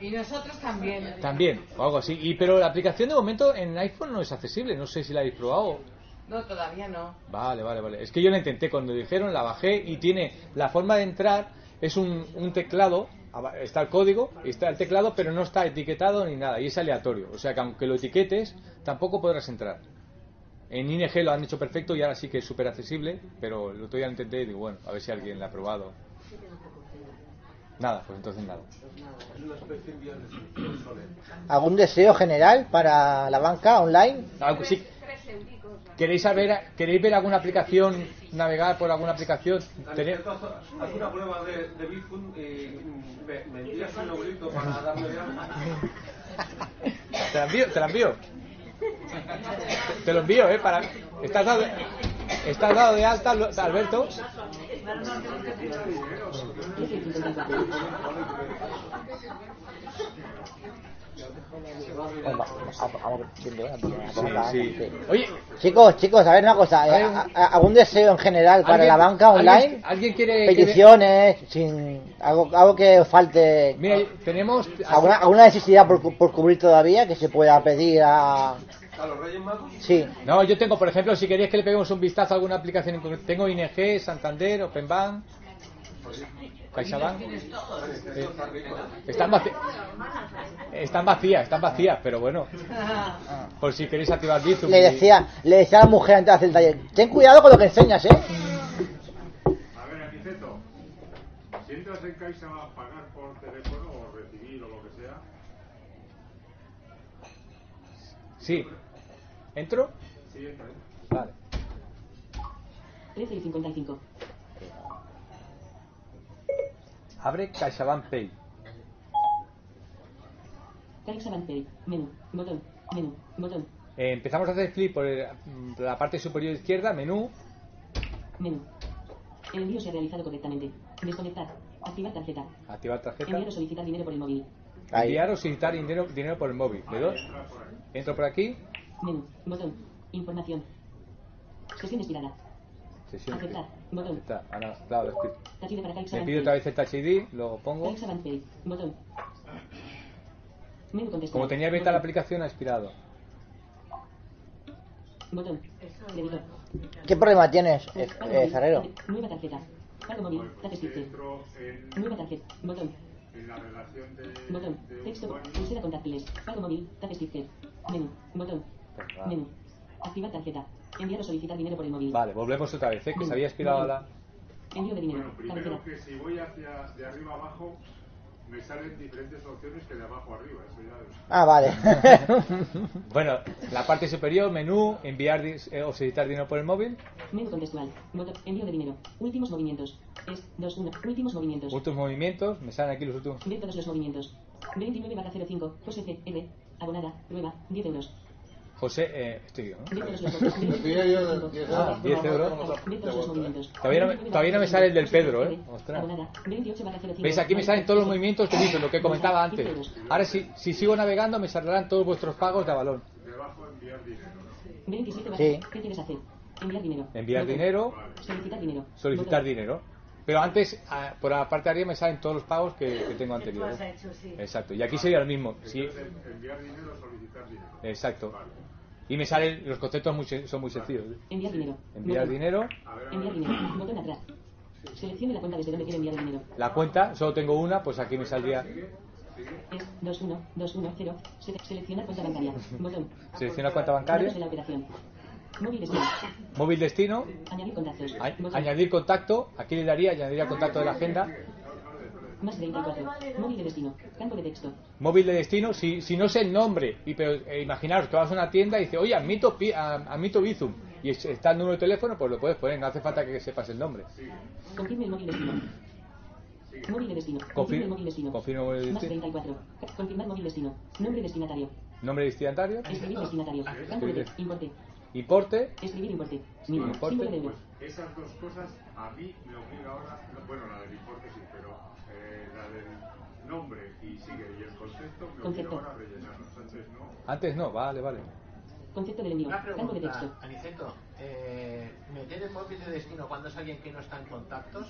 Y nosotros también. También, o algo así. Y, pero la aplicación de momento en iPhone no es accesible. No sé si la habéis probado. No, todavía no. Vale, vale, vale. Es que yo la intenté cuando dijeron, la bajé y tiene la forma de entrar es un, un teclado, está el código, está el teclado, pero no está etiquetado ni nada y es aleatorio. O sea que aunque lo etiquetes, tampoco podrás entrar. En ING lo han hecho perfecto y ahora sí que es súper accesible, pero el otro día lo intenté y digo, bueno, a ver si alguien la ha probado. Nada, pues entonces nada. ¿Algún deseo general para la banca online? Algo sí. ¿Queréis saber, queréis ver alguna aplicación, navegar por alguna aplicación? Tené- Haz una prueba de, de Bitcoin y mm, me, me envías un numerito para darme de alta. Te la envío, te la envío. Te, te lo envío, ¿eh? Para... ¿Estás dado, ¿Estás dado de alta, Alberto? Bueno, vamos a- vamos viendo, ¿eh? Porque Sí, vamos a- sí. sí. Oye, Chicos, chicos, a ver una cosa. ¿eh? ¿A- a- ¿Algún deseo en general para ¿Alguien- la banca online? ¿Alguien quiere...? Peticiones, sin algo, algo que os falte. Mira, tenemos... ¿Alguna, alguna necesidad por, por cubrir todavía que se pueda pedir a.? ¿A los Reyes Magos? Sí. No, yo tengo, por ejemplo, si queréis que le peguemos un vistazo a alguna aplicación tengo ING, Santander, Openbank, CaixaBank. Están, vaci- están vacías, están vacías, pero bueno, [laughs] por si queréis activar Bizum. Le decía, le decía a la mujer antes de hacer el taller: Ten cuidado con lo que enseñas, ¿eh? A ver, Aniceto, si entras en Caixa a pagar por teléfono o recibir o lo que sea, Sí. ¿Entro? sí entra. ¿eh? Vale. 13 y 55. Abre CaixaBank Pay. CaixaBank Pay. Menú. Botón. Menú. Botón. Eh, empezamos a hacer clic por el- la parte superior izquierda, menú. Menú. El envío se ha realizado correctamente. Desconectar. Activar tarjeta. Activar tarjeta. Enviar o solicitar dinero por el móvil. Enviar o solicitar dinero, dinero por el móvil. Le doy. Entro por aquí. Menú. Botón. Información. Sesión expirada. Sesión. Aceptar. Botón. Está, ahora, claro, para Me pide otra vez el Touch ID, lo pongo. Botón. Como tenía abierta la aplicación, ha expirado. Botón. ¿Qué problema tienes, eh, eh. Ferrero? Nueva tarjeta. Pago móvil. En, Nueva tarjeta. Botón. en la relación de, Botón. Texto. Pulsera contactiles. Pago móvil. Stick. Menú. Botón. Pues Menú. Activar tarjeta. Enviar o solicitar dinero por el móvil. Vale, volvemos otra vez, ¿eh? que se había expirado la... Envío de dinero. Bueno, primero que si voy hacia de arriba abajo, me salen diferentes opciones que de abajo arriba. Eso ya es- Ah, vale. [laughs] Bueno, la parte superior, menú, enviar eh, o solicitar dinero por el móvil. Menú contextual. Envío de dinero. Últimos movimientos. Es 2 1. Últimos movimientos. Últimos movimientos, me salen aquí los últimos. Ver todos los movimientos. 29 barra 05. José C. R. Abonada. Prueba. 10 euros. José, eh, estoy yo, ¿no? Ver todos los movimientos. Decía yo de 10 Ah, 10 euros. Todavía no, me- todavía no me sale el del Pedro, ¿eh? Ostras. Abonada. 28 barra 05. ¿Veis? Aquí me salen todos los movimientos que lo que comentaba antes. Ahora, si, si sigo navegando, me saldrán todos vuestros pagos de Avalon. Debajo enviar dinero. 27 barra. Sí. Enviar dinero. Enviar dinero, Solicitar dinero. solicitar dinero. Pero antes, ah, por la parte de arriba me salen todos los pagos que, que tengo Que tú anteriores. has hecho, sí. Exacto. Y aquí sería lo mismo. Sí, enviar dinero o solicitar dinero. exacto. Y me salen, los conceptos muy son muy sencillos. Enviar dinero. Enviar Botón. dinero, Enviar dinero. Botón atrás. Seleccione la cuenta desde donde quiere enviar el dinero. la cuenta, solo tengo una, pues aquí me saldría. Es 21 210. Sele- Seleccionar cuenta bancaria. Botón. Selecciona cuenta bancaria, de la operación. Móvil destino. móvil destino, Añadir contactos. a- añadir contacto, aquí le daría, añadiría contacto de la agenda. Más 34. Móvil de destino. Campo de texto. Móvil de destino, si, si no sé el nombre, y pero eh, imaginaros que vas a una tienda y dice, oye, admito, pi- a- admito Bizum, y es- está el número de teléfono, pues lo puedes poner, no hace falta que sepas el nombre. Confirme el móvil destino. Móvil de destino. Confir- Confirme el móvil destino. confirme el móvil de Más destino. 34. Confirmar móvil destino. Nombre destinatario. Nombre destinatario, Escribir destinatario. Campo de texto. Importe. Importe, Escribir importe. Mínimo. Importe. Símbolo de. Esas dos cosas a mí me obliga ahora, no, bueno, la del importe sí, pero eh, la del nombre y sigue y el concepto me obliga Concepto. ahora a rellenarlos. Antes no. antes no, vale, vale. Concepto del envío. Una Campo de texto. pregunta, Aniceto. Eh, meter el móvil de destino cuando es alguien que no está en contactos,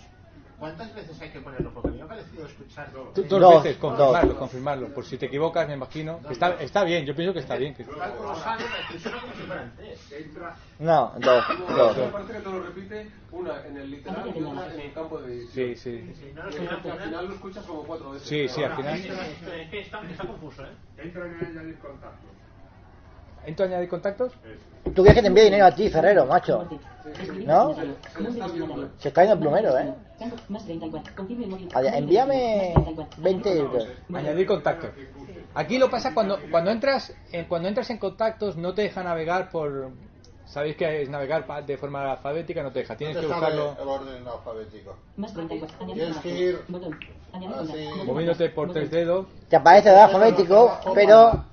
¿cuántas veces hay que ponerlo? Porque a mí me ha parecido escuchar... Tú- Dos, Dos, veces, dos. confirmarlo, confirmarlo. Por si te equivocas, me imagino. Está, está bien, yo pienso que está bien. que- No, dos. dos. Me parece que te lo repite una en el literal y otra en el campo de. Sí, sí. Al final lo escuchas como cuatro veces. Sí, sí, al final. es que está, confuso, ¿eh? entra en añadir contactos. ¿Entro a añadir contactos? ¿Tú quieres que te envíe dinero a ti, Ferrero, macho? ¿No? Se está yendo el plumero, ¿eh? Campo más 34. Confirme el móvil. Oye, móvil envíame destino. Más 34. 20 euros. Añadir contactos. Aquí lo pasa cuando cuando entras en, cuando entras en contactos no te deja navegar por sabéis que es navegar de forma alfabética, no te deja. Tienes que ¿Dónde sale buscarlo el orden alfabético? Más 34. Añadir Tienes que ir moviéndote por tres dedos. Te aparece el alfabético, pero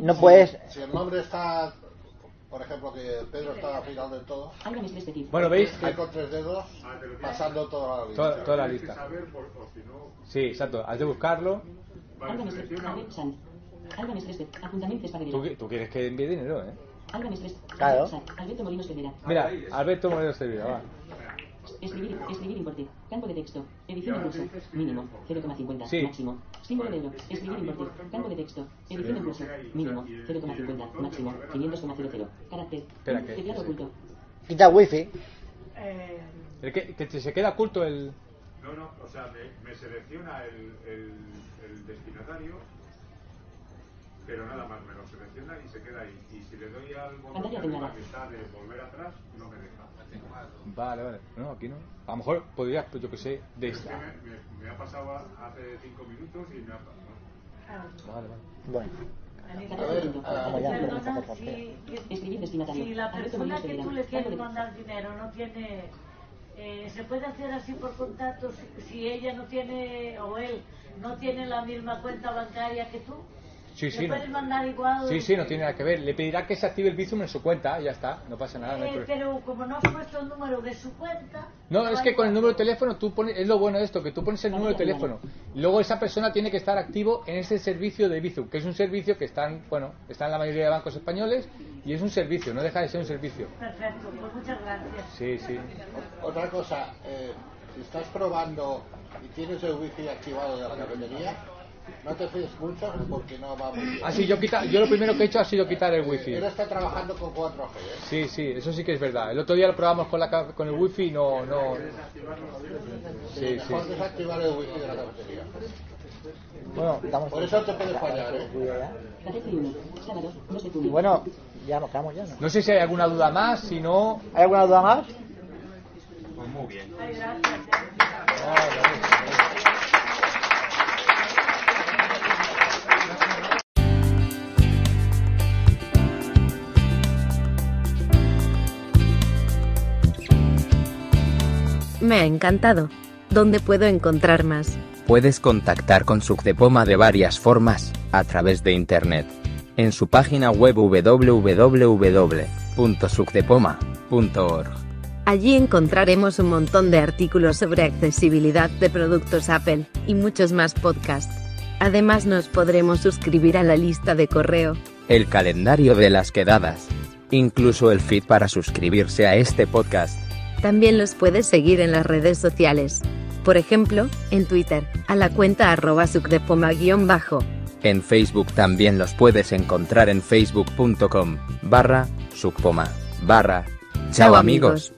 no puedes. Si el nombre está, por ejemplo, que Pedro está al final del todo, Tip. Bueno, ¿veis? que con tres dedos pasando toda la lista. Toda, toda la Sí, exacto. Has de buscarlo. de Apuntamiento Tú, quieres que envíe dinero, ¿eh? Claro. Sant. Alberto Molinos Cervera. Mira, Alberto Moreno Sevilla, va. Escribir, escribir importe. Campo de texto. Edición en curso. Mínimo. 0,50. Sí. Máximo. Símbolo de euro. Escribir importe. Campo de texto. Edición en curso. Mínimo. 0,50. Máximo. 500,00. Carácter. Espera, que- Teclado oculto. Quita wifi. Eh, que, se queda oculto el. No, no, o sea, me, me selecciona el, el, el destinatario, pero nada más, me lo selecciona y se queda ahí. Y si le doy al botón de volver atrás, no me deja. Vale, vale. No, aquí no. A lo mejor podrías, pues yo que sé, de Es que esta. me, me- me ha pasado hace cinco minutos y me ha pasado. Vale, vale. Bueno. Perdona, si, si la persona que tú le quieres mandar dinero no tiene... eh, se puede hacer así por contacto si, si ella no tiene, o él, no tiene la misma cuenta bancaria que tú. Sí, sí, no. puedes mandar igual. Sí, sí, no tiene nada que ver. Le pedirá que se active el Bizum en su cuenta y ya está. No pasa nada. Eh, pero como no has puesto el número de su cuenta... No, es que con el número de teléfono tú pones, es lo bueno de esto, que tú pones el número de teléfono. Luego esa persona tiene que estar activo en ese servicio de Bizum, que es un servicio que están, bueno, está en la mayoría de bancos españoles y es un servicio, no deja de ser un servicio. Perfecto, pues muchas gracias. Sí, sí. Otra cosa, eh, si estás probando y tienes el wifi activado de la cafetería, no te fíes mucho porque no va muy bien. Así yo quita, yo lo primero que he hecho ha sido quitar el wifi. Él está trabajando con 4G, ¿eh? Sí, sí, eso sí que es verdad. El otro día lo probamos con la con el wifi y no, no. Sí, sí. Mejor desactivar el wifi de la cafetería. Bueno, damos. Por eso te puede fallar, ¿eh? Carácter 1. Sábado. 2 de Y bueno, ya nos quedamos ya, ¿no? No sé si hay alguna duda más, si no. ¿Hay alguna duda más? Pues muy bien. Ay, gracias. Me ha encantado. ¿Dónde puedo encontrar más? Puedes contactar con Sucdepoma de varias formas, a través de Internet. En su página web www.sucdepoma.org. Allí encontraremos un montón de artículos sobre accesibilidad de productos Apple y muchos más podcasts. Además nos podremos suscribir a la lista de correo. El calendario de las quedadas. Incluso el feed para suscribirse a este podcast. También los puedes seguir en las redes sociales. Por ejemplo, en Twitter, a la cuenta arroba sucdepoma-bajo. En Facebook también los puedes encontrar en facebook.com barra sucpoma barra. Chao amigos.